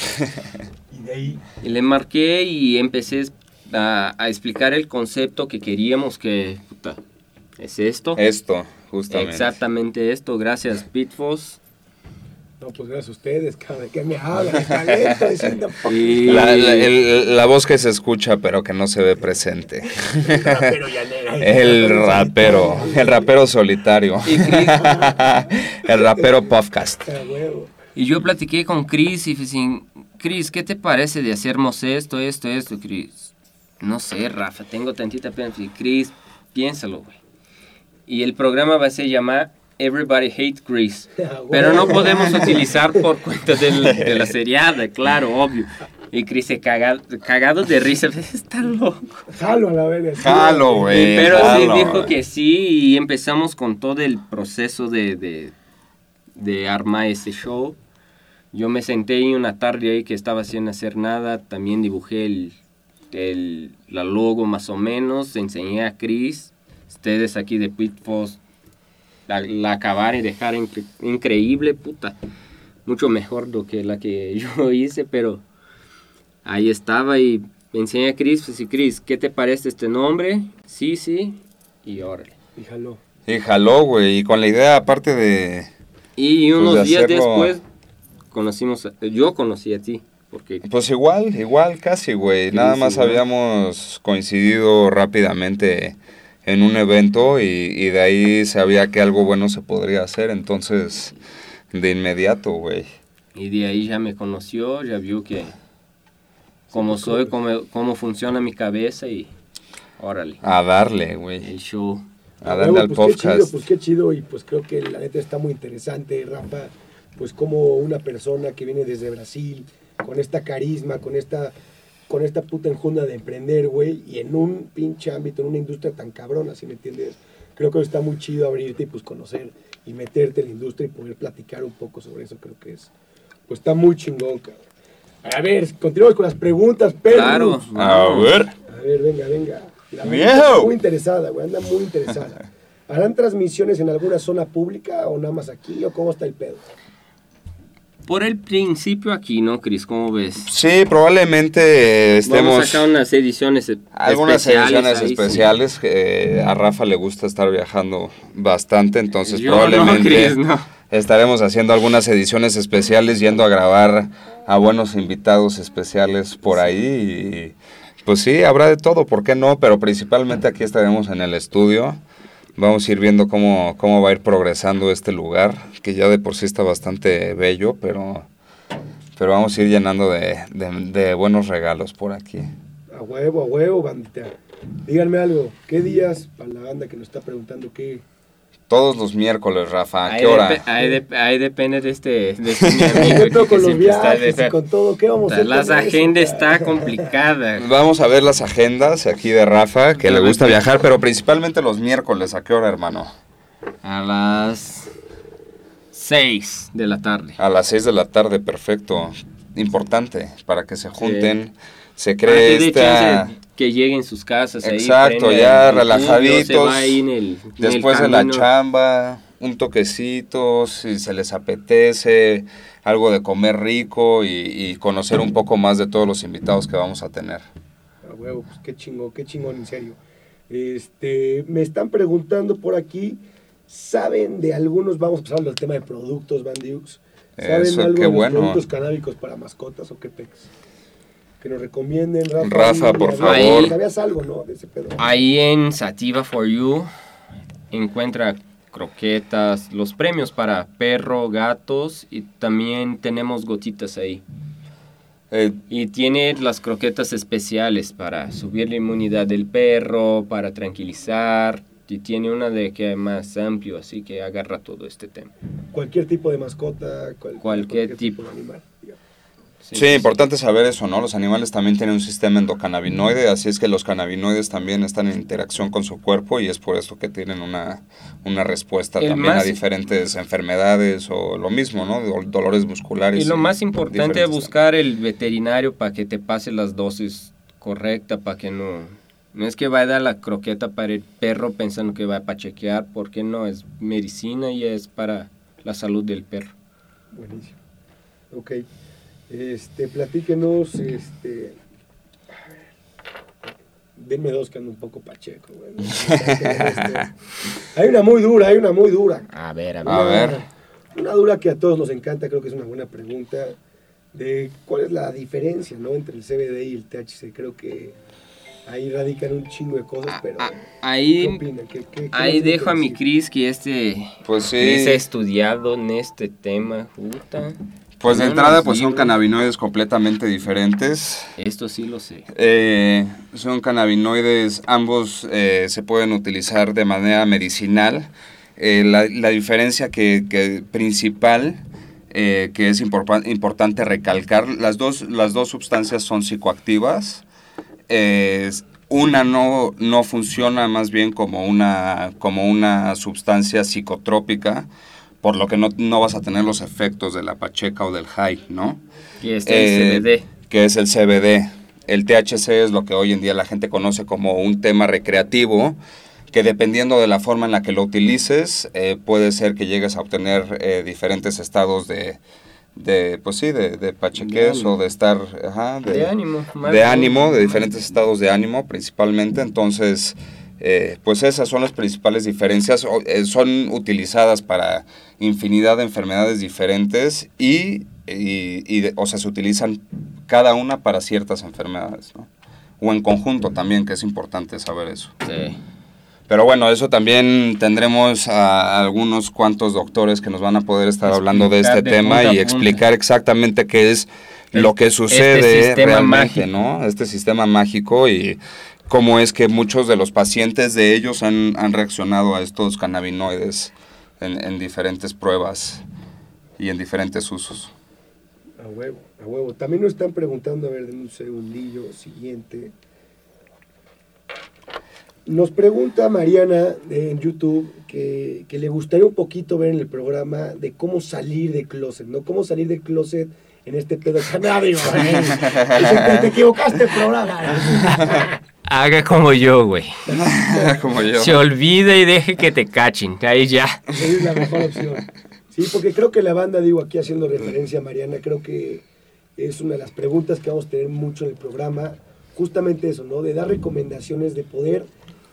Y de ahí. Y le marqué y empecé a, a explicar el concepto que queríamos que, puta, es esto. Esto, justamente. Exactamente esto, gracias Pitfos. No, pues gracias a ustedes, cabrón. ¿De qué me hablan? Diciendo, Y La, la- el- la voz que se escucha pero que no se ve presente. rapero llanero. <laughs> El rapero, el rapero solitario. <laughs> El rapero podcast. Y yo platiqué con Chris y dije, Chris, ¿qué te parece de hacernos esto, esto, esto, Chris? No sé, Rafa, tengo tantita pena. Y Chris, piénsalo, güey. Y el programa va a se llamar Everybody Hate Chris. <laughs> Ah, Pero no podemos utilizar por cuenta del- de la seriada, claro, obvio. Y Chris se caga, cagado de risa. <laughs> Está loco. Jalo a la sí, Jalo, güey. Pero sí dijo que sí y empezamos con todo el proceso de, de, de armar ese show. Yo me senté ahí una tarde ahí que estaba sin hacer nada, también dibujé el, el, la logo más o menos, enseñé a Chris, ustedes aquí de Pitfos, la, la acabaron y dejaron incre- increíble, puta, mucho mejor lo que la que <laughs> yo hice, pero ahí estaba y enseñé a Chris, pues y Chris, ¿qué te parece este nombre? Sí, sí, y órale. Y jaló. Y jaló, güey. Y con la idea, aparte de. Y Pues unos de días hacerlo- después conocimos, a- yo conocí a ti, porque Pues igual, igual casi, güey. Nada más habíamos coincidido rápidamente en un evento y, y de ahí sabía que algo bueno se podría hacer. Entonces, de inmediato, güey. Y de ahí ya me conoció, ya vio que cómo soy, cómo, cómo funciona mi cabeza y órale, A darle, güey. el show. A darle al pues Qué chido, podcast. pues qué chido y pues creo que la neta está muy interesante, Rafa, pues como una persona que viene desde Brasil, con esta carisma, con esta con esta puta enjunda de emprender, güey, y en un pinche ámbito, en una industria tan cabrona, ¿sí me entiendes? Creo que está muy chido abrirte y pues conocer y meterte en la industria y poder platicar un poco sobre eso, creo que es, pues está muy chingón, cabrón. A ver, continuamos con las preguntas, pero... Claro. A ver. A ver, venga, venga. La está muy interesada, güey, anda muy interesada. <laughs> ¿Harán transmisiones en alguna zona pública o nada más aquí o cómo está el pedo? Por el principio aquí, ¿no, Chris? ¿Cómo ves? Sí, probablemente Vamos a estemos. sacar unas ediciones e- Algunas especiales ediciones ahí, sí. especiales. eh, a Rafa le gusta estar viajando bastante, entonces Yo no, probablemente Chris, no. estaremos haciendo algunas ediciones especiales, yendo a grabar a buenos invitados especiales por ahí. Y, pues sí, habrá de todo, ¿por qué no? Pero principalmente aquí estaremos en el estudio. Vamos a ir viendo cómo, cómo va a ir progresando este lugar, que ya de por sí está bastante bello, pero, pero vamos a ir llenando de, de- de buenos regalos por aquí. A huevo, a huevo, bandita. Díganme algo, ¿qué días, para la banda que nos está preguntando qué? Todos los miércoles, Rafa, ¿a Ahí, qué hora? ahí, dep- ahí depende de este, de este mi <laughs> amigo con los está viajes de- y con todo, ¿qué vamos a hacer? Las agendas está complicada. Vamos a ver las agendas aquí de Rafa, que le gusta viajar, pero principalmente los miércoles. ¿A qué hora, hermano? A las 6 de la tarde. A las 6 de la tarde, perfecto. Importante, para que se junten, se cree esta... chance que lleguen sus casas. Exacto, ya el- relajaditos, se va ahí en el- en el Después de la chamba, un toquecito, si se les apetece, algo de comer rico y, y conocer un poco más de todos los invitados que vamos a tener. A huevo, pues qué chingón, qué chingón, en serio. Este, me están preguntando por aquí, ¿saben de algunos, vamos a pasar al tema de productos, Bandiux? ¿Saben Eso, algo qué de los bueno. productos canábicos para mascotas o qué pex? Que nos recomienden, Rafa. Rafa, por favor. ¿Sabías algo, no? De ese pedo. Ahí en Sativa for You encuentra croquetas, los premios para perro, gatos y también tenemos gotitas ahí. Eh, Y tiene las croquetas especiales para subir la inmunidad del perro, para tranquilizar. Y tiene una de que es más amplio, así que agarra todo este tema. Cualquier tipo de mascota, cual- Cualquier tipo. de animal. Digamos. Sí, importante saber eso, ¿no? Los animales también tienen un sistema endocannabinoide, así es que los cannabinoides también están en interacción con su cuerpo y es por esto que tienen una, una respuesta El también a diferentes enfermedades o lo mismo, ¿no? Dol- Dolores musculares. Y lo más importante es buscar el veterinario para que te pase las dosis correctas, para que no... No es que vaya a dar la croqueta para el perro pensando que va a chequear, porque no, es medicina y es para la salud del perro. Buenísimo. Ok. Este, platíquenos, este... a ver, Denme dos que ando un poco pacheco, güey. <laughs> hay una muy dura, hay una muy dura. A ver, a ver. A ver. Una dura que a todos nos encanta, creo que es una buena pregunta. De cuál es la diferencia, ¿no? Entre el CBD y el THC. Creo que ahí radican un chingo de cosas, pero Ah, ¿qué ahí opinan? ¿Qué- qué- qué ahí dejo a mi? Cris que este... Pues sí. Ha estudiado en este tema, puta. Pues de entrada pues son cannabinoides completamente diferentes. Esto sí lo sé. Eh, son cannabinoides, ambos eh, se pueden utilizar de manera medicinal. Eh, la, la diferencia que, que principal eh, que es importante recalcar. Las dos, las dos sustancias son psicoactivas. Una no, no funciona más bien como una, como una sustancia psicotrópica, por lo que no, no vas a tener los efectos de la pacheca o del high, ¿no? Y este Eh, es CBD. Que es el CBD. El THC es lo que hoy en día la gente conoce como un tema recreativo, que dependiendo de la forma en la que lo utilices, eh, puede ser que llegues a obtener eh, diferentes estados de, de, pues sí, de, de o de estar, ajá, De ánimo, de ánimo, de diferentes estados de ánimo principalmente. Entonces, eh, pues esas son las principales diferencias. Eh, son utilizadas para infinidad de enfermedades diferentes y, y, o sea, se utilizan cada una para ciertas enfermedades, ¿no? O en conjunto también, que es importante saber eso. Sí. Pero bueno, eso también tendremos a algunos cuantos doctores que nos van a poder estar hablando de este de tema punta y punta. explicar exactamente qué es lo que sucede este realmente, mágico. ¿no? Este sistema mágico y cómo es que muchos de los pacientes de ellos han, han reaccionado a estos cannabinoides en, en diferentes pruebas y en diferentes usos. A huevo, a huevo. También nos están preguntando, a ver, de un segundillo siguiente. Nos pregunta Mariana eh, en YouTube que, que le gustaría un poquito ver en el programa de cómo salir de closet, ¿no? Cómo salir del closet en este pedo canábico. ¿eh? "Te- te equivocaste el programa. <laughs> Haga como yo, güey. Como yo. Se olvide y deje que te cachen. Ahí ya. Es la mejor opción. Sí, porque creo que la banda, digo, aquí haciendo referencia a Mariana, creo que es una de las preguntas que vamos a tener mucho en el programa. Justamente eso, ¿no? De dar recomendaciones, de poder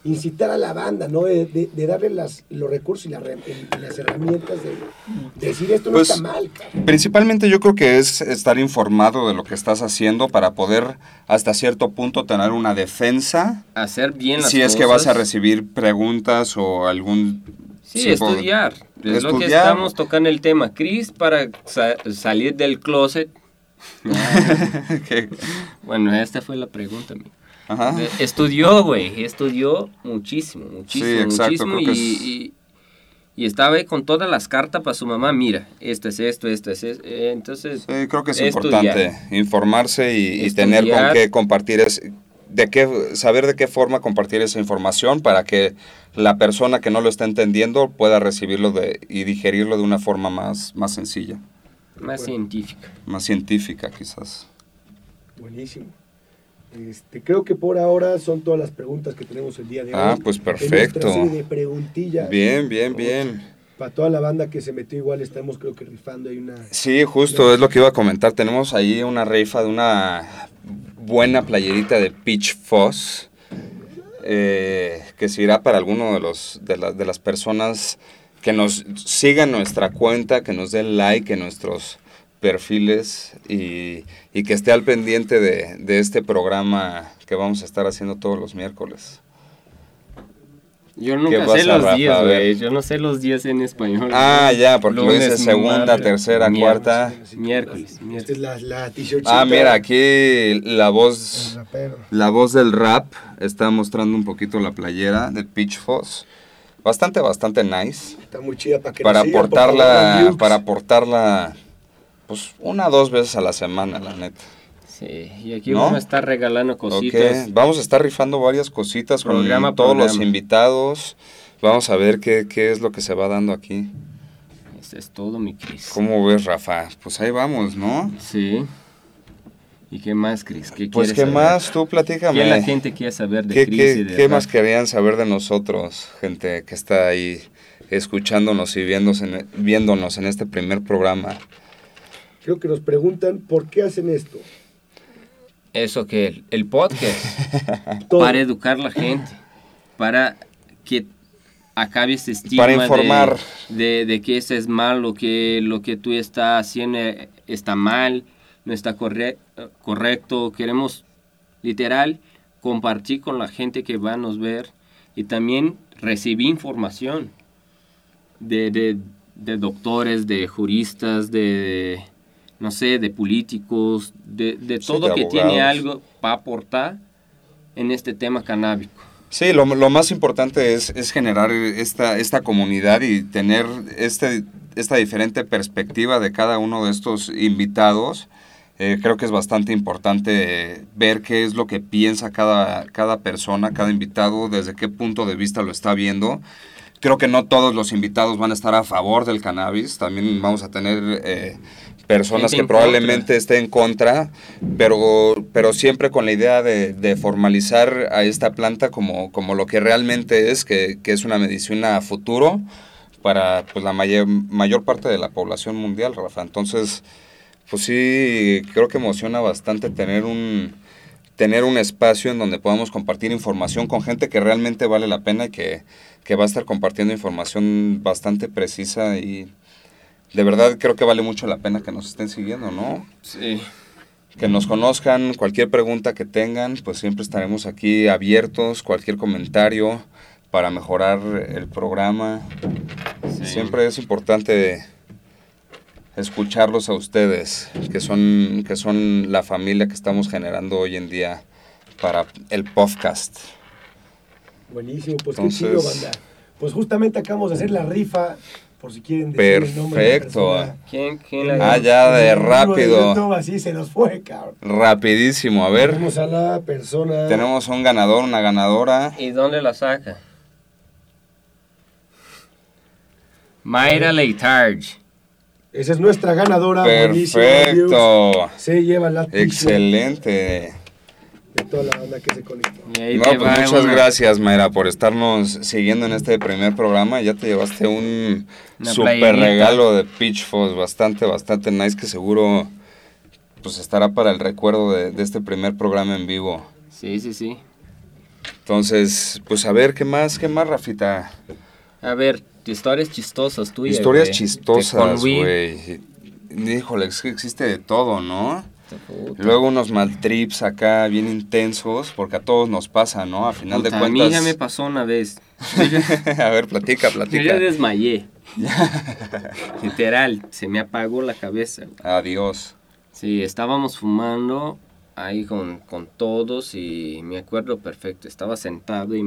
incitar a la banda, ¿no? De, de- de darle las, los recursos y, la y las herramientas de, de decir esto no Pues, está mal. cabrón". Principalmente yo creo que es estar informado de lo que estás haciendo para poder hasta cierto punto tener una defensa Hacer bien las si es que vas a cosas. recibir preguntas o algún Sí, tipo estudiar. Es lo que Estudiar. estamos tocando el tema. Chris, para sa- salir del closet. <laughs> <laughs> Bueno, esta fue la pregunta. amigo. Ajá. Eh, Estudió, güey. Estudió muchísimo, muchísimo, Sí, exacto, muchísimo. creo que Y, es- y- y estaba ahí con todas las cartas para su mamá. Mira, esto es esto, esto es esto. Eh, Entonces, Sí, creo que es Estudiar. importante informarse y, y tener con qué compartir es, de qué saber de qué forma compartir esa información para que la persona que no lo está entendiendo pueda recibirlo de, y digerirlo de una forma más, más sencilla, más científica. más científica quizás. Buenísimo. Este, creo que por ahora son todas las preguntas que tenemos el día de hoy. Ah, pues perfecto. serie de preguntillas. Bien, bien, bien. Para toda la banda que se metió igual estamos creo que rifando ahí una... Sí, justo es lo que iba a comentar. Tenemos ahí una rifa de una buena playerita de Peach Fuzz eh, que será para alguno de los de, la- de las personas que nos sigan nuestra cuenta, que nos den like en nuestros perfiles y, y que esté al pendiente de, de este programa que vamos a estar haciendo todos los miércoles. Yo nunca sé los días, güey. Yo no sé los días en español. Ah, ya, porque lo dice segunda, tercera, miércoles. cuarta. Miércoles, Esta miércoles. es la, la t-shirt. Ah, mira, aquí la voz... La voz del rap está mostrando un poquito la playera de Peach Fuzz. Bastante, bastante nice. Está muy chida para que Para nos sigan, por portarla, favor, Nukes. para portarla, pues una o dos veces a la semana, la neta. Sí, y aquí ¿No? vamos a estar regalando cositas. Ok, Vamos a estar rifando varias cositas con Programa a todos los invitados. Vamos a ver qué, qué es lo que se va dando aquí. Eso es todo, mi Cris. ¿Cómo ves, Rafa? Pues ahí vamos, ¿no? Sí. ¿Y qué más, Cris? ¿Qué Pues quieres qué saber? más, tú platícame. ¿Qué la gente quiere saber de ¿Qué, Cris qué- y de qué más rap? querían saber de nosotros, gente que está ahí escuchándonos y viéndose en- viéndonos en este primer programa? Creo que nos preguntan por qué hacen esto. Eso que el, el podcast, <laughs> para educar a la gente, para que acabe este estigma Para informar. De, de, de que eso es malo, que lo que tú estás haciendo eh, está mal, no está corre- correcto. Queremos, literal, compartir con la gente que va a nos ver y también recibir información de, de, de doctores, de juristas, de, no sé, de políticos, de, de Sí, todo de que tiene algo para aportar en este tema canábico. Sí, lo, lo más importante es, es generar esta, esta comunidad y tener este esta diferente perspectiva de cada uno de estos invitados. Eh, creo que es bastante importante ver qué es lo que piensa cada, cada persona, cada invitado, desde qué punto de vista lo está viendo. Creo que no todos los invitados van a estar a favor del cannabis. También vamos a tener eh, personas que en probablemente estén en contra, pero, pero siempre con la idea de, de formalizar a esta planta como, como lo que realmente es, que, que es una medicina a futuro para pues, la mayor, mayor parte de la población mundial, Rafa. Entonces, pues sí, creo que emociona bastante tener un, tener un espacio en donde podamos compartir información con gente que realmente vale la pena y que, que va a estar compartiendo información bastante precisa y de verdad creo que vale mucho la pena que nos estén siguiendo, ¿no? Sí. Que nos conozcan, cualquier pregunta que tengan, pues siempre estaremos aquí abiertos, cualquier comentario para mejorar el programa. Sí. Siempre es importante escucharlos a ustedes, que son, que son la familia que estamos generando hoy en día para el podcast. Buenísimo, pues Entonces- qué chido, banda. Pues justamente acabamos de hacer la rifa, por si quieren decir el nombre de la Perfecto. persona. ¿Quién, quién la Ah, ya de rápido. YouTube, así se nos fue, cabrón. Rapidísimo, a ver, Tenemos a la persona. tenemos un ganador, una ganadora. ¿Y dónde la saca? Mayra Leitarge. Esa es nuestra ganadora. Perfecto. Se lleva la t-shirt Excelente. De toda la banda que se conectó. Y ahí No, te pues va muchas gracias, Mayra, por estarnos siguiendo en este primer programa. Ya te llevaste un Una super playerita. regalo de Pitchforce, bastante, bastante nice, que seguro pues estará para el recuerdo de, de este primer programa en vivo. Sí, sí, sí. Entonces, pues a ver, ¿qué más? ¿Qué más, Rafita? A ver, historias chistosas tuyas. Historias chistosas, güey. Híjole, es que existe de todo, ¿no? Puta. Luego unos mal trips acá bien intensos, porque a todos nos pasa, ¿no? A final Puta, de A mí cuentas. ya me pasó una vez. <laughs> a ver, platica, Yo platica. ya desmayé. <laughs> Literal, se me apagó la cabeza. Adiós. Sí, estábamos fumando ahí con, con todos y me acuerdo perfecto. Estaba sentado y,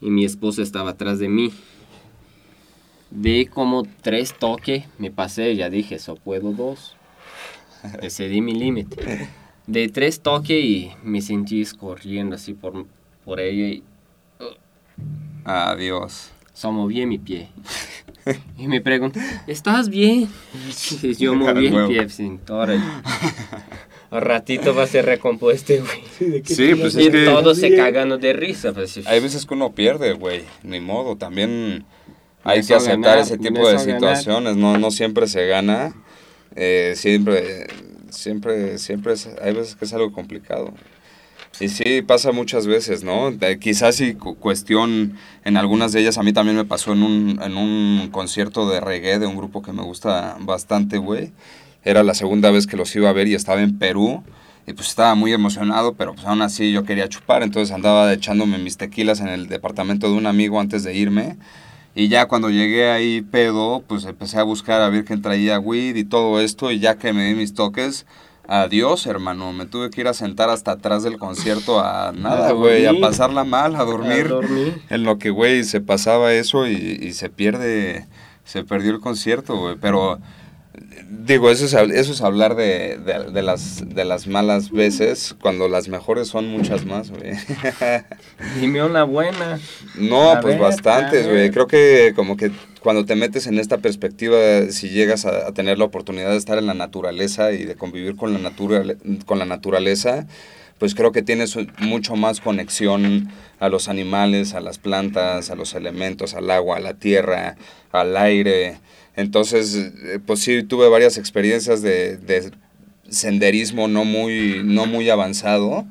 y mi esposa estaba atrás de mí. Di como tres toques, me pasé, ya dije, eso puedo dos. <laughs> Excedí mi límite. De tres toques y me sentí escorriendo así por, por ella y Adiós. so, moví mi pie. <laughs> Y me preguntó, ¿estás bien? Y <laughs> yo moví el pie sin. Al ratito va a ser recompuesto, güey. Sí, ¿de qué Sí, te pues es que- todos se cagando de risa. Pues, Hay veces que uno pierde, güey. Ni modo. También hay que aceptar ganar, ese tipo de ganar. situaciones. No, no siempre se gana. Eh, siempre, siempre, siempre es- hay veces que es algo complicado. Y sí, pasa muchas veces, ¿no? De- quizás cu- cuestión, en algunas de ellas a mí también me pasó en un, en un concierto de reggae de un grupo que me gusta bastante, güey. Era la segunda vez que los iba a ver y estaba en Perú. Y pues estaba muy emocionado, pero pues aún así yo quería chupar, entonces andaba echándome mis tequilas en el departamento de un amigo antes de irme. Y ya cuando llegué ahí pedo, pues empecé a buscar a ver quién traía weed y todo esto. Y ya que me di mis toques, adiós, hermano. Me tuve que ir a sentar hasta atrás del concierto a <laughs> nada, güey, a pasarla mal, a dormir. A dormir. En lo que, güey, se pasaba eso y, y se pierde, se perdió el concierto, güey. Pero, digo, eso es, eso es hablar de, de, de las, de las malas veces, cuando las mejores son muchas más, güey. <laughs> Dime una buena. No, A pues ver, bastantes, güey. Creo que como que cuando te metes en esta perspectiva, si llegas a, a tener la oportunidad de estar en la naturaleza y de convivir con la, naturale- con la naturaleza, pues creo que tienes mucho más conexión a los animales, a las plantas, a los elementos, al agua, a la tierra, al aire. Entonces, eh, pues sí, tuve varias experiencias de, de senderismo no muy, no muy avanzado,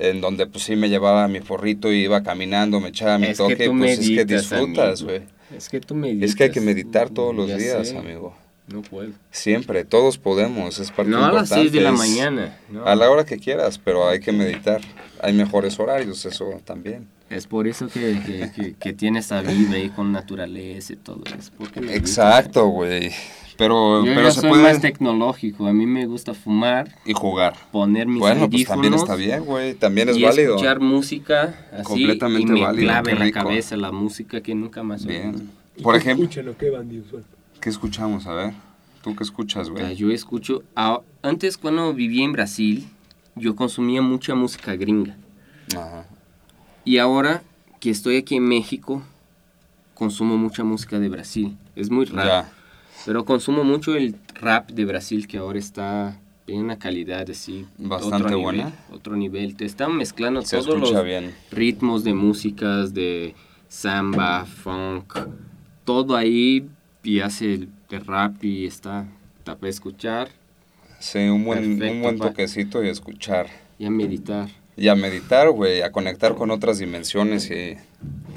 en donde pues sí me llevaba mi forrito y iba caminando, me echaba mi Es que toque, tú pues es que disfrutas, güey. Es que tú meditas. Es que hay que meditar todos los días, sé. amigo. No puedo. Siempre, todos podemos, es parte No a las importante. 6 de la mañana. no. A la hora que quieras, pero hay que meditar. Hay mejores horarios, eso también. Es por eso que, que, que, que tienes esa vida ahí con naturaleza y todo eso. Exacto, güey. Pero, Yo pero ya se soy puede más tecnológico. A mí me gusta fumar, y jugar. poner mis Bueno, pues también audífonos está bien, güey. También es y válido. escuchar música así Completamente y me válido, clava qué en la cabeza la música que nunca más. Bien. ¿Y Por ejemplo, escuchan o qué bandidos? Bueno, ¿Qué escuchamos? A ver. ¿Tú qué escuchas, O sea, güey? yo escucho, ah, antes cuando vivía en Brasil, yo consumía mucha música gringa. Ajá. Y ahora que estoy aquí en México, consumo mucha música de Brasil. Es muy raro. Ya. Pero consumo mucho el rap de Brasil que ahora está en una calidad así. Bastante otro buena. Nivel, otro nivel. Te están mezclando Se todos los bien. ritmos de músicas, de samba, funk, todo ahí y hace el, el rap y está, está para escuchar Sí, un buen, un buen toquecito y escuchar. y a meditar. Y a meditar, güey, a conectar con otras dimensiones y...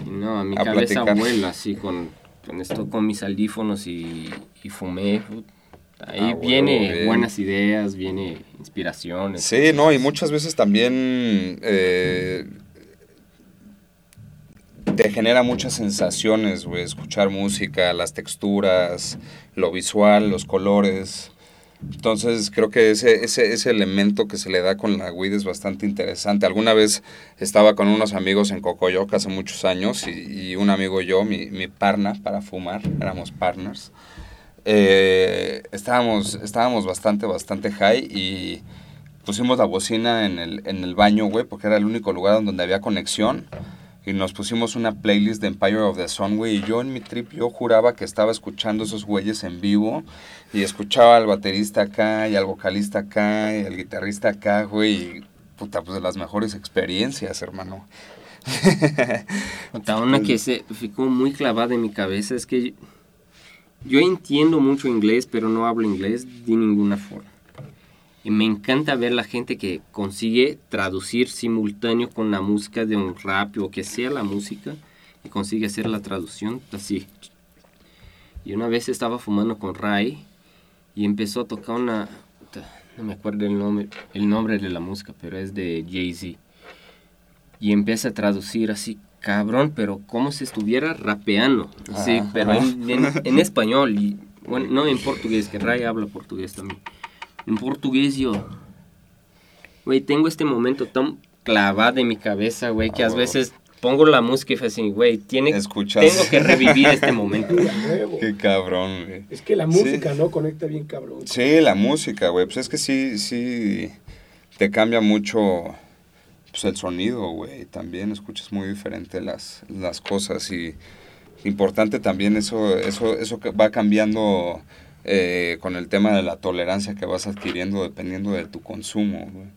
No, a mi A cabeza platicar. vuela así con, con esto, con mis audífonos y, y fumé. Ahí Ah, viene buenas ideas, viene inspiraciones. Sí, no, y muchas veces también eh, te genera muchas sensaciones, güey, escuchar música, las texturas, lo visual, los colores. Entonces creo que ese, ese, ese elemento que se le da con la weed es bastante interesante. Alguna vez estaba con unos amigos en Cocoyoc hace muchos años y, y un amigo yo, mi, mi parna para fumar, éramos partners. Eh, estábamos, estábamos bastante, bastante high y pusimos la bocina en el, en el baño, güey, porque era el único lugar donde había conexión. Y nos pusimos una playlist de Empire of the Sun, güey. Y yo en mi trip, yo juraba que estaba escuchando esos güeyes en vivo. Y escuchaba al baterista acá, y al vocalista acá, y al guitarrista acá, güey. Y, puta, pues de las mejores experiencias, hermano. <laughs> Otra una que se ficó muy clavada en mi cabeza es que yo entiendo mucho inglés, pero no hablo inglés de ninguna forma. Y me encanta ver la gente que consigue traducir simultáneo con la música de un rap o que sea la música y consigue hacer la traducción así. Y una vez estaba fumando con Ray y empezó a tocar una no me acuerdo el nombre el nombre de la música, pero es de Jay-Z y empieza a traducir así, cabrón, pero como si estuviera rapeando, así, Ajá, pero en, en- en español, y, bueno, no en portugués, que Ray habla portugués también. En portugués yo, güey, tengo este momento tan clavado en mi cabeza, güey, que a veces pongo la música y fue así, güey, tiene, Escuchas. tengo que revivir este <laughs> momento. Qué cabrón, güey. Es que la Sí. música, ¿no? Conecta bien cabrón. Sí, la música, güey. Pues es que sí, sí te cambia mucho pues, el sonido, güey. También escuchas muy diferente las, las cosas y importante también eso, eso, eso que va cambiando eh, con el tema de la tolerancia que vas adquiriendo dependiendo de tu consumo, güey.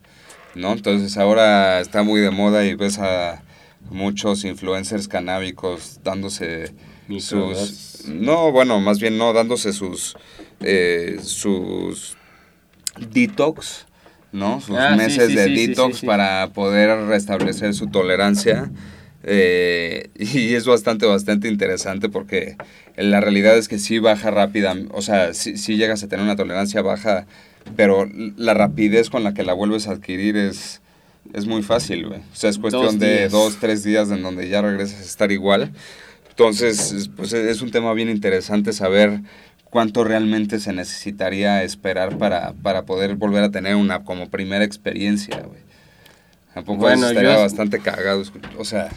¿No? Entonces ahora está muy de moda y ves a muchos influencers canábicos dándose sus no bueno más bien no dándose sus eh, sus detox no sus Ah, meses sí, de sí, detox para poder restablecer su tolerancia eh, <laughs> y es bastante bastante interesante porque la realidad es que sí baja rápida o sea sí, sí llegas a tener una tolerancia baja pero la rapidez con la que la vuelves a adquirir es es muy fácil, güey. O sea, es cuestión Dos de dos, tres días en donde ya regresas a estar igual. Entonces, es- pues es un tema bien interesante saber cuánto realmente se necesitaría esperar para, para poder volver a tener una como primera experiencia, güey. Tampoco Bueno, estaría yo- bastante cagado. O sea,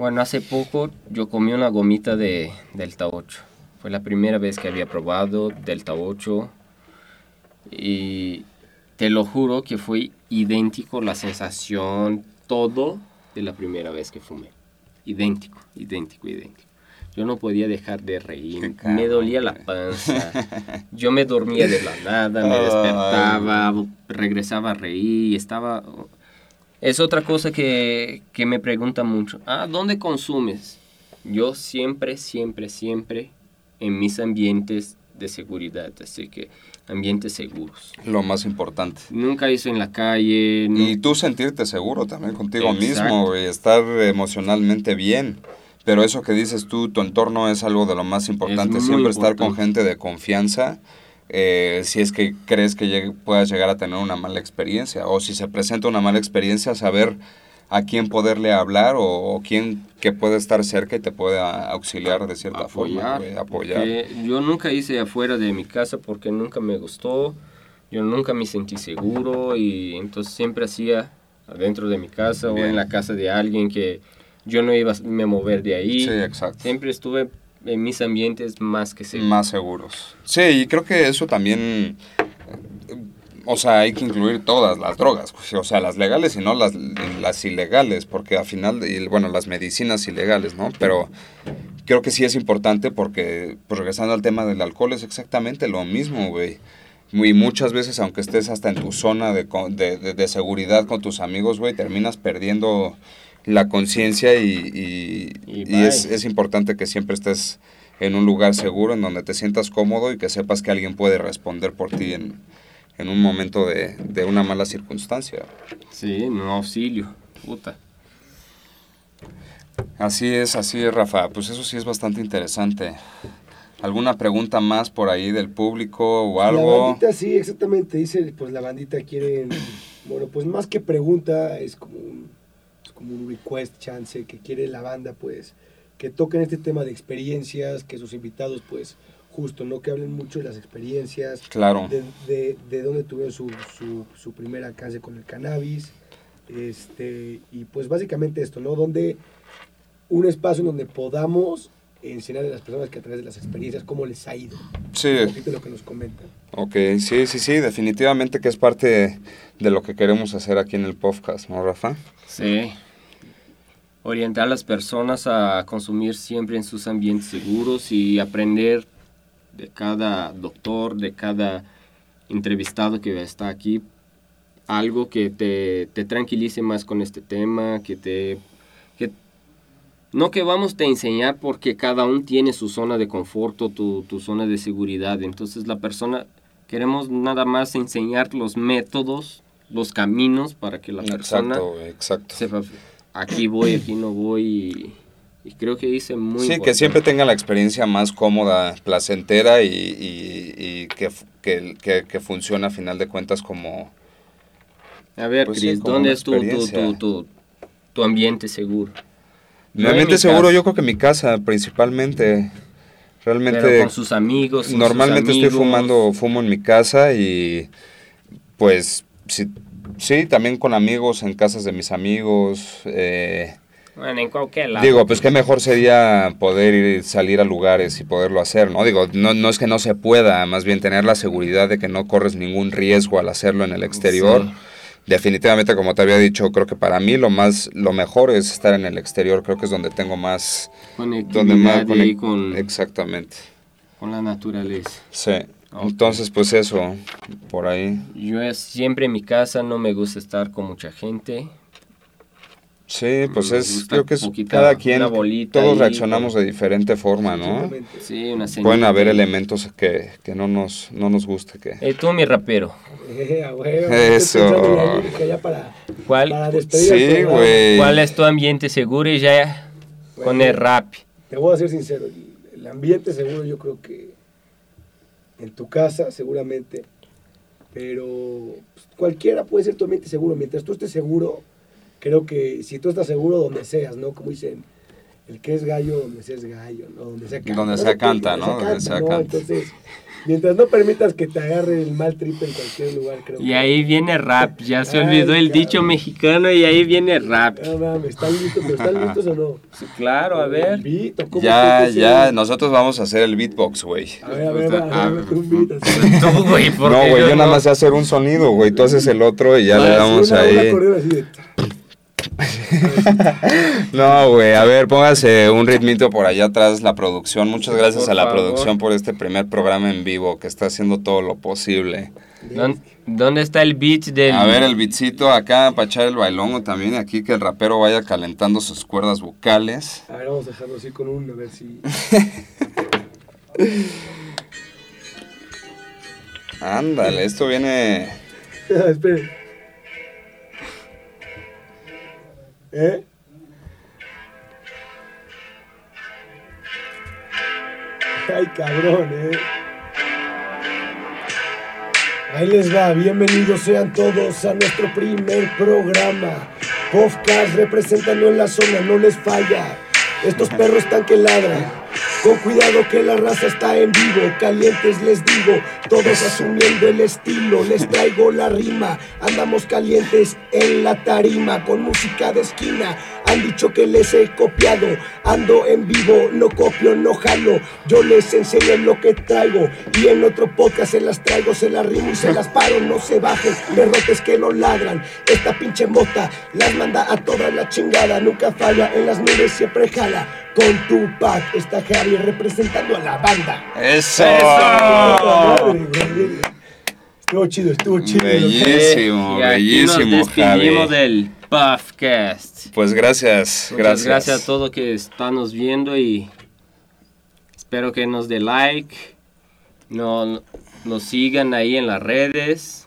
Bueno, hace poco yo comí una gomita de Delta 8. Fue la primera vez que había probado Delta 8 y te lo juro que fue idéntico la sensación, todo de la primera vez que fumé. Idéntico, idéntico, idéntico. Yo no podía dejar de reír, Qué me dolía la panza, <laughs> yo me dormía de la nada, me despertaba, regresaba a reír, estaba... Es otra cosa que, que me preguntan mucho. Ah, ¿dónde consumes? Yo siempre, siempre, siempre en mis ambientes de seguridad, así que ambientes seguros. lo más importante. Nunca hice en la calle. nu- Y tú sentirte seguro también contigo Exacto. mismo, güey, estar emocionalmente bien. Pero eso que dices tú, tu entorno es algo de lo más importante. Siempre estar con gente de confianza. Eh, si es que crees que llegue- puedas llegar a tener una mala experiencia. O si se presenta una mala experiencia, saber a quién poderle hablar o, o quién que puede estar cerca y te puede a- auxiliar de cierta forma, güey, apoyar. Yo nunca hice afuera de mi casa porque nunca me gustó. Yo nunca me sentí seguro y entonces siempre hacía adentro de mi casa o Bien. en la casa de alguien que yo no iba a me mover de ahí. Sí, exacto. Siempre estuve en mis ambientes más que seguros. Más seguros. Sí, y creo que eso también, o sea, hay que incluir todas las drogas, o sea, las legales y no las, las ilegales, porque al final, y, bueno, las medicinas ilegales, ¿no? Pero creo que sí es importante porque, pues regresando al tema del alcohol, es exactamente lo mismo, güey. Y muchas veces, aunque estés hasta en tu zona de, de, de, de seguridad con tus amigos, güey, terminas perdiendo la conciencia y, y, y es, es, importante que siempre estés en un lugar seguro, en donde te sientas cómodo y que sepas que alguien puede responder por ti en, en un momento de, de, una mala circunstancia. Sí, un auxilio, puta. Así es, así es, Rafa. Pues eso sí es bastante interesante. ¿Alguna pregunta más por ahí del público o algo? La bandita, sí, exactamente. Dice, pues la bandita quiere, bueno, pues más que pregunta, es como un como un request chance que quiere la banda, pues, que toquen este tema de experiencias, que sus invitados, pues, justo, ¿no? Que hablen mucho de las experiencias. Claro. De, de, de dónde tuvieron su, su, su, primer alcance con el cannabis. Este, y pues básicamente esto, ¿no? Donde un espacio en donde podamos enseñar a las personas que a través de las experiencias cómo les ha ido. Sí. Un poquito lo que nos comentan. Ok, sí, sí, sí, definitivamente que es parte de lo que queremos hacer aquí en el podcast, ¿no, Rafa? Sí orientar a las personas a consumir siempre en sus ambientes seguros y aprender de cada doctor, de cada entrevistado que está aquí, algo que te, te tranquilice más con este tema, que te... Que, no que vamos a enseñar porque cada uno tiene su zona de confort, tu, tu zona de seguridad, entonces la persona, queremos nada más enseñar los métodos, los caminos para que la persona exacto, exacto. sepa aquí voy, aquí no voy y, y creo que hice muy Sí, que siempre tenga la experiencia más cómoda, placentera y, y, y que, que, que, que, funcione a final de cuentas como... A ver, pues Chris, sí, ¿dónde es tu, tu, tu, tu, tu ambiente seguro? Mi ambiente seguro casa. yo creo que mi casa principalmente. Realmente... Pero con sus amigos. Normalmente sus amigos. estoy fumando, fumo en mi casa y pues si Sí, también con amigos, en casas de mis amigos. Eh, bueno, en cualquier lado. Digo, pues qué mejor sería poder ir, salir a lugares y poderlo hacer, ¿no? Digo, no, no es que no se pueda, más bien tener la seguridad de que no corres ningún riesgo al hacerlo en el exterior. Sí. Definitivamente, como te había dicho, creo que para mí lo más, lo mejor es estar en el exterior. Creo que es donde tengo más, donde más conect con, exactamente, con la naturaleza. Sí. Okay. Entonces, pues eso, por ahí. Yo es siempre en mi casa, no me gusta estar con mucha gente. Sí, pues es, creo que es poquita, cada quien, todos reaccionamos de diferente forma, ¿no? Sí, una Pueden haber elementos que, que no nos, no nos guste. Que... Eh, tú, mi rapero. Eh, huevo, <laughs> Eso. Para, ¿Cuál? Para sí, güey. ¿Cuál es tu ambiente seguro y ya bueno, con el rap? Te voy a ser sincero, el ambiente seguro yo creo que en tu casa seguramente, pero pues, cualquiera puede ser tu ambiente seguro. Mientras tú estés seguro, creo que si tú estás seguro donde seas, ¿no? Como dicen, el que es gallo, donde seas gallo, ¿no? Donde sea canta. Donde se canta, ¿no? Donde se canta. Entonces, mientras no permitas que te agarre el mal trip en cualquier lugar, creo Y que... ahí viene rap, ya se Ay, olvidó el cara. dicho mexicano y ahí viene rap. No mames, ¿están listos? ¿Pero están listos o no? Sí, claro, a ver. Beat, ya, ya, nosotros vamos a hacer el beatbox, güey. A ver, a ver, a ver, un beat así. <laughs> Tú, güey, ¿por No, güey, yo, yo no? nada más sé hacer un sonido, güey, tú haces el otro y ya Ah, le damos sí, una, ahí. Una así de... <laughs> no, güey, a ver, póngase un ritmito por allá atrás, la producción. Muchas gracias por a la favor. producción por este primer programa en vivo que está haciendo todo lo posible. ¿Dónde está el beat del.? A ver, el beatcito acá para echar el bailongo también. Aquí que el rapero vaya calentando sus cuerdas vocales. A ver, vamos a dejarlo así con un, a ver si. <laughs> Ándale, esto viene. <laughs> Esperen. ¿Eh? Ay, cabrón, ¿eh? Ahí les va, bienvenidos sean todos a nuestro primer programa. Podcast representando en la zona, no les falla. Estos perros están que ladran. Con cuidado que la raza está en vivo, calientes les digo, todos asumiendo el estilo, les traigo la rima, andamos calientes en la tarima, con música de esquina, han dicho que les he copiado, ando en vivo, no copio, no jalo, yo les enseño lo que traigo, y en otro podcast se las traigo, se las rimo y se las paro, no se bajen, derrotes que no ladran, esta pinche mota las manda a toda la chingada, nunca falla, en las nubes siempre jala. Con Tupac está Javi representando a la banda. ¡Eso! Estuvo chido, estuvo chido. Bellísimo, Y aquí bellísimo, nos despedimos Javi. del Puffcast. Pues gracias, Muchas gracias. gracias. a todos que están nos viendo y espero que nos dé like, no, nos sigan ahí en las redes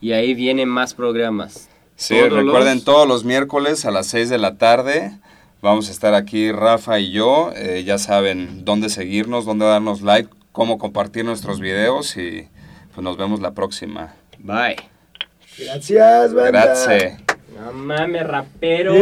y ahí vienen más programas. Sí, Todos recuerden los- todos los miércoles a las 6 de la tarde. Vamos a estar aquí Rafa y yo. eh, ya saben dónde seguirnos, dónde darnos like, cómo compartir nuestros videos y pues nos vemos la próxima. Bye. Gracias, banda. Gracias. No mames, rapero.